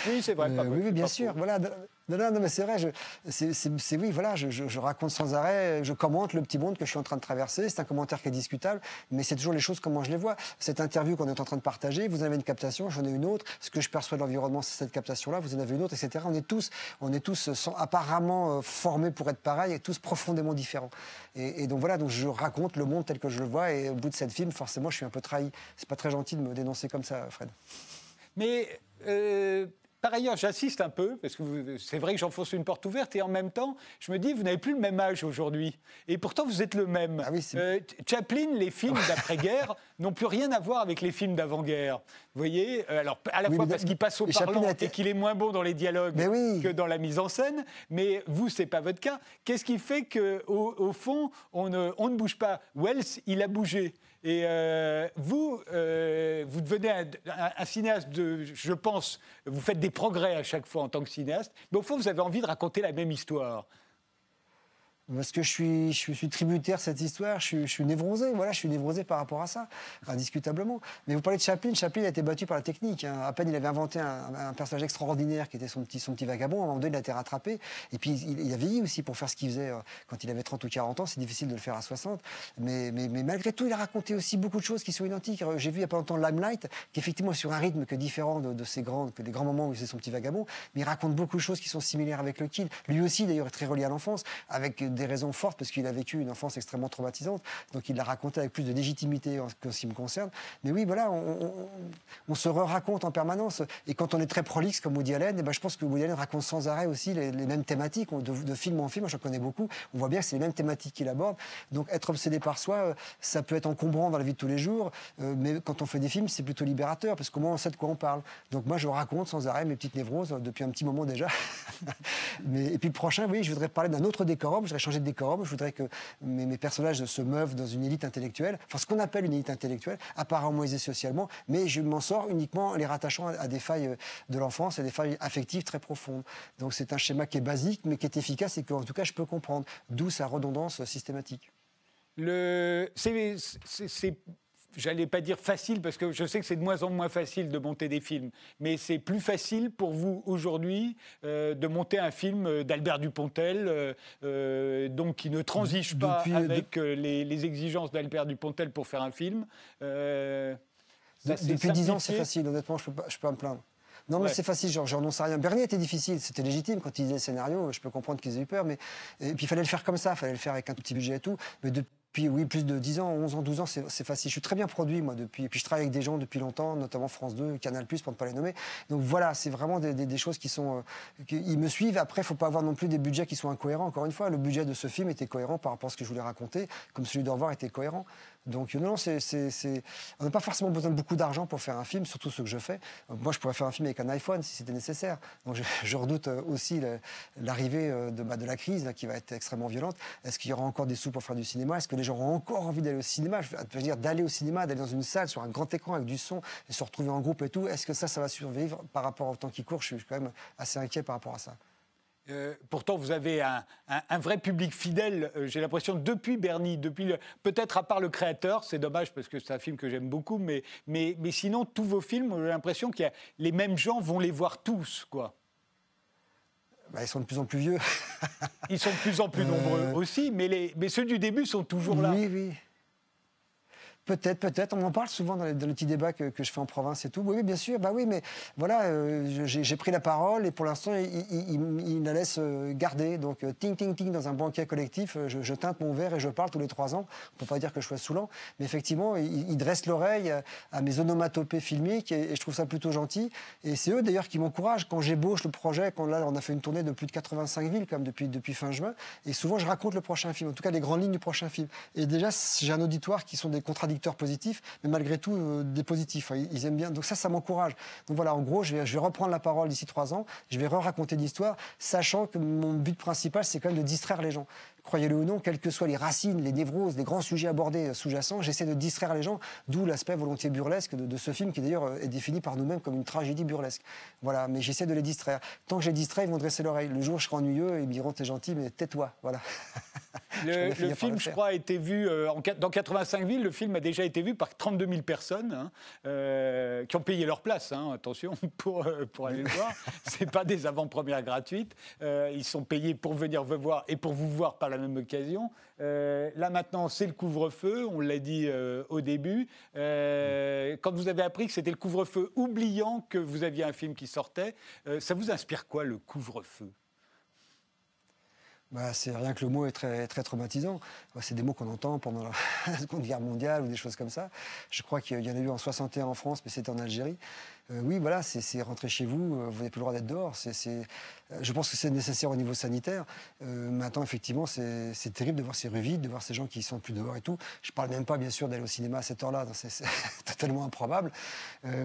Oui, c'est vrai. Euh, oui, oui, bien sûr. faux. Voilà. Non, non, non, mais c'est vrai. je- C'est oui, voilà. Je, je- je raconte sans arrêt. Je commente le petit monde que je suis en train de traverser. C'est un commentaire qui est discutable, mais c'est toujours les choses comment je les vois. Cette interview qu'on est en train de partager, vous en avez une captation, j'en ai une autre. Ce que je perçois de l'environnement, c'est cette captation-là. Vous en avez une autre, etc. On est tous, on est tous sans- apparemment euh, formés pour être pareils et tous profondément différents. Et, et donc voilà. Donc je raconte le monde tel que je le vois. Et au bout de cette film, forcément, je suis un peu trahi. C'est pas très gentil de me dénoncer comme ça, Fred. Mais euh, par ailleurs, j'insiste un peu, parce que c'est vrai que j'enfonce une porte ouverte, et en même temps, je me dis, vous n'avez plus le même âge aujourd'hui. Et pourtant, vous êtes le même. Ah oui, Euh, Chaplin, les films d'après-guerre n'ont plus rien à voir avec les films d'avant-guerre. Vous voyez Euh, Alors, à la Oui, fois parce qu'il passe au parlant et qu'il est moins bon dans les dialogues oui. que dans la mise en scène, mais vous, c'est pas votre cas. Qu'est-ce qui fait qu'au au fond, on ne, on ne bouge pas? Wells, il a bougé. Et euh, vous, euh, vous devenez un, cinéaste je pense, vous faites des progrès à chaque fois en tant que cinéaste, mais au fond, vous avez envie de raconter la même histoire. Parce que je suis, tributaire de cette histoire, je suis, névrosé, voilà, je suis névrosé par rapport à ça, indiscutablement. Mais vous parlez de Chaplin, Chaplin a été battu par la technique. hein. À peine il avait inventé un, personnage extraordinaire qui était son petit, vagabond, à un moment donné il a été rattrapé. Et puis il, il a vieilli aussi pour faire ce qu'il faisait euh, quand il avait 30 ou 40 ans, c'est difficile de le faire à 60. Mais, malgré tout, il a raconté aussi beaucoup de choses qui sont identiques. Euh, J'ai vu il n'y a pas longtemps Limelight, qui effectivement sur un rythme que différent de, ces grands, des grands moments où c'est son petit vagabond, mais il raconte beaucoup de choses qui sont similaires avec le Kill. Lui aussi d'ailleurs est très relié à l'enfance, avec des raisons fortes parce qu'il a vécu une enfance extrêmement traumatisante. Donc il l'a raconté avec plus de légitimité en ce qui me concerne. Mais oui, voilà, on, on- on se raconte en permanence. Et quand on est très prolixe comme Woody Allen, eh ben, je pense que Woody Allen raconte sans arrêt aussi les, mêmes thématiques. De, film en film, j'en connais beaucoup, on voit bien que c'est les mêmes thématiques qu'il aborde. Donc être obsédé par soi, euh, ça peut être encombrant dans la vie de tous les jours, euh, mais quand on fait des films, c'est plutôt libérateur, parce qu'au moins on sait de quoi on parle. Donc moi, je raconte sans arrêt mes petites névroses euh, depuis un petit moment déjà. mais, et puis le prochain, oui, je voudrais parler d'un autre décorum, je changer de décorum, je voudrais que mes, personnages se meuvent dans une élite intellectuelle, enfin ce qu'on appelle une élite intellectuelle, apparemment aisée socialement, mais je m'en sors uniquement en les rattachant à, des failles euh, de l'enfance, à des failles affectives très profondes. Donc c'est un schéma qui est basique, mais qui est efficace et que en tout cas je peux comprendre, d'où sa redondance euh, systématique. J'allais pas dire facile parce que je sais que c'est de moins en moins facile de monter des films, mais c'est plus facile pour vous aujourd'hui euh, de monter un film euh, d'Albert Dupontel, euh, donc qui ne transige pas Depuis- avec les, les exigences d'Albert Dupontel pour faire un film. Euh, Ça Depuis 10 ans, c'est facile, honnêtement, je peux pas me plaindre. Non, mais Ouais. c'est facile, genre, je renonce à rien. Bernier était difficile, c'était légitime quand il disait le scénario, je peux comprendre qu'ils aient eu peur, mais et puis il fallait le faire comme ça, il fallait le faire avec un tout petit budget et tout. Mais depuis, oui, plus de 10 ans, 11 ans, 12 ans, c'est facile. Je suis très bien produit, moi, depuis. Et puis je travaille avec des gens depuis longtemps, notamment France 2, Canal, pour ne pas les nommer. Donc voilà, c'est vraiment des, choses qui sont. euh, ils me suivent. Après, il ne faut pas avoir non plus des budgets qui sont incohérents. Encore une fois, le budget de ce film était cohérent par rapport à ce que je voulais raconter, comme celui d'Au revoir était cohérent. Donc non, on n'a pas forcément besoin de beaucoup d'argent pour faire un film, surtout ce que je fais. Moi, je pourrais faire un film avec un iPhone si c'était nécessaire. Donc je, redoute euh, aussi l'arrivée euh, de, bah, de la crise qui va être extrêmement violente. Est-ce qu'il y aura encore des sous pour faire du cinéma? Est-ce que les gens auront encore envie d'aller au cinéma? Je veux dire, d'aller au cinéma, d'aller dans une salle sur un grand écran avec du son et se retrouver en groupe et tout. Est-ce que ça, ça va survivre par rapport au temps qui court? Je suis quand même assez inquiet par rapport à ça. Euh, pourtant, vous avez un, un- un vrai public fidèle, euh, j'ai l'impression, depuis Bernie, depuis le- peut-être à part le créateur, c'est dommage parce que c'est un film que j'aime beaucoup, mais, mais, mais sinon, tous vos films, j'ai l'impression que les mêmes gens vont les voir tous, quoi. Bah, ils sont de plus en plus vieux. Ils sont de plus en plus nombreux aussi, mais, les, mais ceux du début sont toujours là. Oui, oui. Peut-être, peut-être. On en parle souvent dans les, dans les petits débats que, je fais en province et tout. Oui, bien sûr. Bah oui, mais voilà, euh, j'ai pris la parole et pour l'instant, il, la laisse euh, garder. Donc, euh, ting, ting, ting, dans un banquet collectif, je, teinte mon verre et je parle tous les trois ans. Peut pas dire que je sois saoulant, mais effectivement, il, dresse l'oreille à, mes onomatopées filmiques et, je trouve ça plutôt gentil. Et c'est eux d'ailleurs qui m'encouragent quand j'ébauche le projet. Quand là, on a fait une tournée de plus de 85 villes même depuis, depuis fin juin. Et souvent, je raconte le prochain film, en tout cas les grandes lignes du prochain film. Et déjà, j'ai un auditoire qui sont des contradicteurs positifs, mais malgré tout euh, des positifs. Ils, ils aiment bien. Donc ça, ça m'encourage. Donc voilà, en gros, je vais, je vais reprendre la parole d'ici trois ans. Je vais re-raconter l'histoire, sachant que mon but principal, c'est quand même de distraire les gens. Croyez-le ou non, quelles que soient les racines, les névroses, les grands sujets abordés euh, sous-jacents, j'essaie de distraire les gens, d'où l'aspect volontiers burlesque de, de ce film qui d'ailleurs euh, est défini par nous-mêmes comme une tragédie burlesque. Voilà, mais j'essaie de les distraire. Tant que je les distrais, ils vont dresser l'oreille. Le jour où je serai ennuyeux, ils me diront t'es gentil, mais tais-toi. Voilà. Le, film, le je crois, a été vu euh, en, dans 85 villes. Le film a déjà été vu par 32 000 personnes hein, euh, qui ont payé leur place, hein, attention, pour, euh, pour aller le voir. C'est pas des avant-premières gratuites. Ils sont payés pour venir vous voir et pour vous voir par la même occasion. Euh, là maintenant, c'est le couvre-feu, on l'a dit euh, au début. Euh, quand vous avez appris que c'était le couvre-feu, oubliant que vous aviez un film qui sortait, ça vous inspire quoi le couvre-feu? Bah, c'est rien que le mot est très, très traumatisant. C'est des mots qu'on entend pendant la Seconde Guerre mondiale ou des choses comme ça. Je crois qu'il y en a eu en 61 en France, mais c'était en Algérie. Euh, oui, voilà, c'est rentrer chez vous, euh, vous n'avez plus le droit d'être dehors. Euh, je pense que c'est nécessaire au niveau sanitaire. Maintenant, effectivement, c'est terrible de voir ces rues vides, de voir ces gens qui sont plus dehors et tout. Je parle même pas, bien sûr, d'aller au cinéma à cette heure-là. C'est totalement improbable.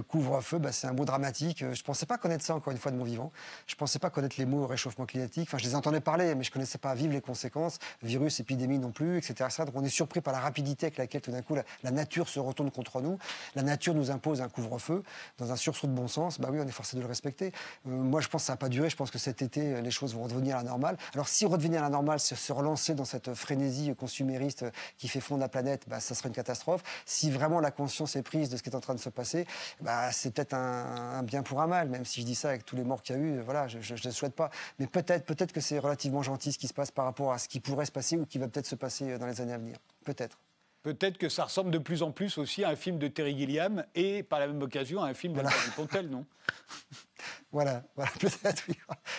Couvre-feu, bah, c'est un mot dramatique. Je pensais pas connaître ça, encore une fois, de mon vivant. Je pensais pas connaître les mots réchauffement climatique. Enfin, je les entendais parler, mais je connaissais pas vivre les conséquences. Virus, épidémie non plus, etc. Donc, on est surpris par la rapidité avec laquelle, tout d'un coup, la, la nature se retourne contre nous. La nature nous impose un couvre-feu dans un sursaut de bon sens. Bah oui, on est forcé de le respecter. Euh, moi, je pense que ça n'a pas duré. Je pense que cet été, les choses vont redevenir à la normale. Alors, si redevenir à la normale, c'est se relancer dans cette frénésie consumériste qui fait fondre la planète, bah, ça serait une catastrophe. Si vraiment la conscience est prise de ce qui est en train de se passer, bah, c'est peut-être un, bien pour un mal, même si je dis ça avec tous les morts qu'il y a eu, voilà, je ne le souhaite pas. Mais peut-être peut que c'est relativement gentil ce qui se passe par rapport à ce qui pourrait se passer ou qui va peut-être se passer dans les années à venir. Peut-être. Peut-être que ça ressemble de plus en plus aussi à un film de Terry Gilliam et par la même occasion à un film Voilà. d'Albert Dupontel, non? Voilà, voilà peut-être, oui.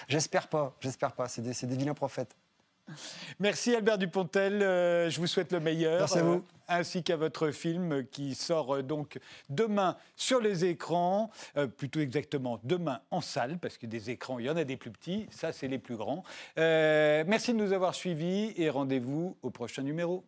J'espère pas, j'espère pas. C'est des, des vilains prophètes. Merci Albert Dupontel, euh, je vous souhaite le meilleur. Merci à vous. euh, ainsi qu'à votre film qui sort euh, donc demain sur les écrans, plutôt exactement demain en salle, parce que des écrans, il y en a des plus petits, ça c'est les plus grands. Merci de nous avoir suivis et rendez-vous au prochain numéro.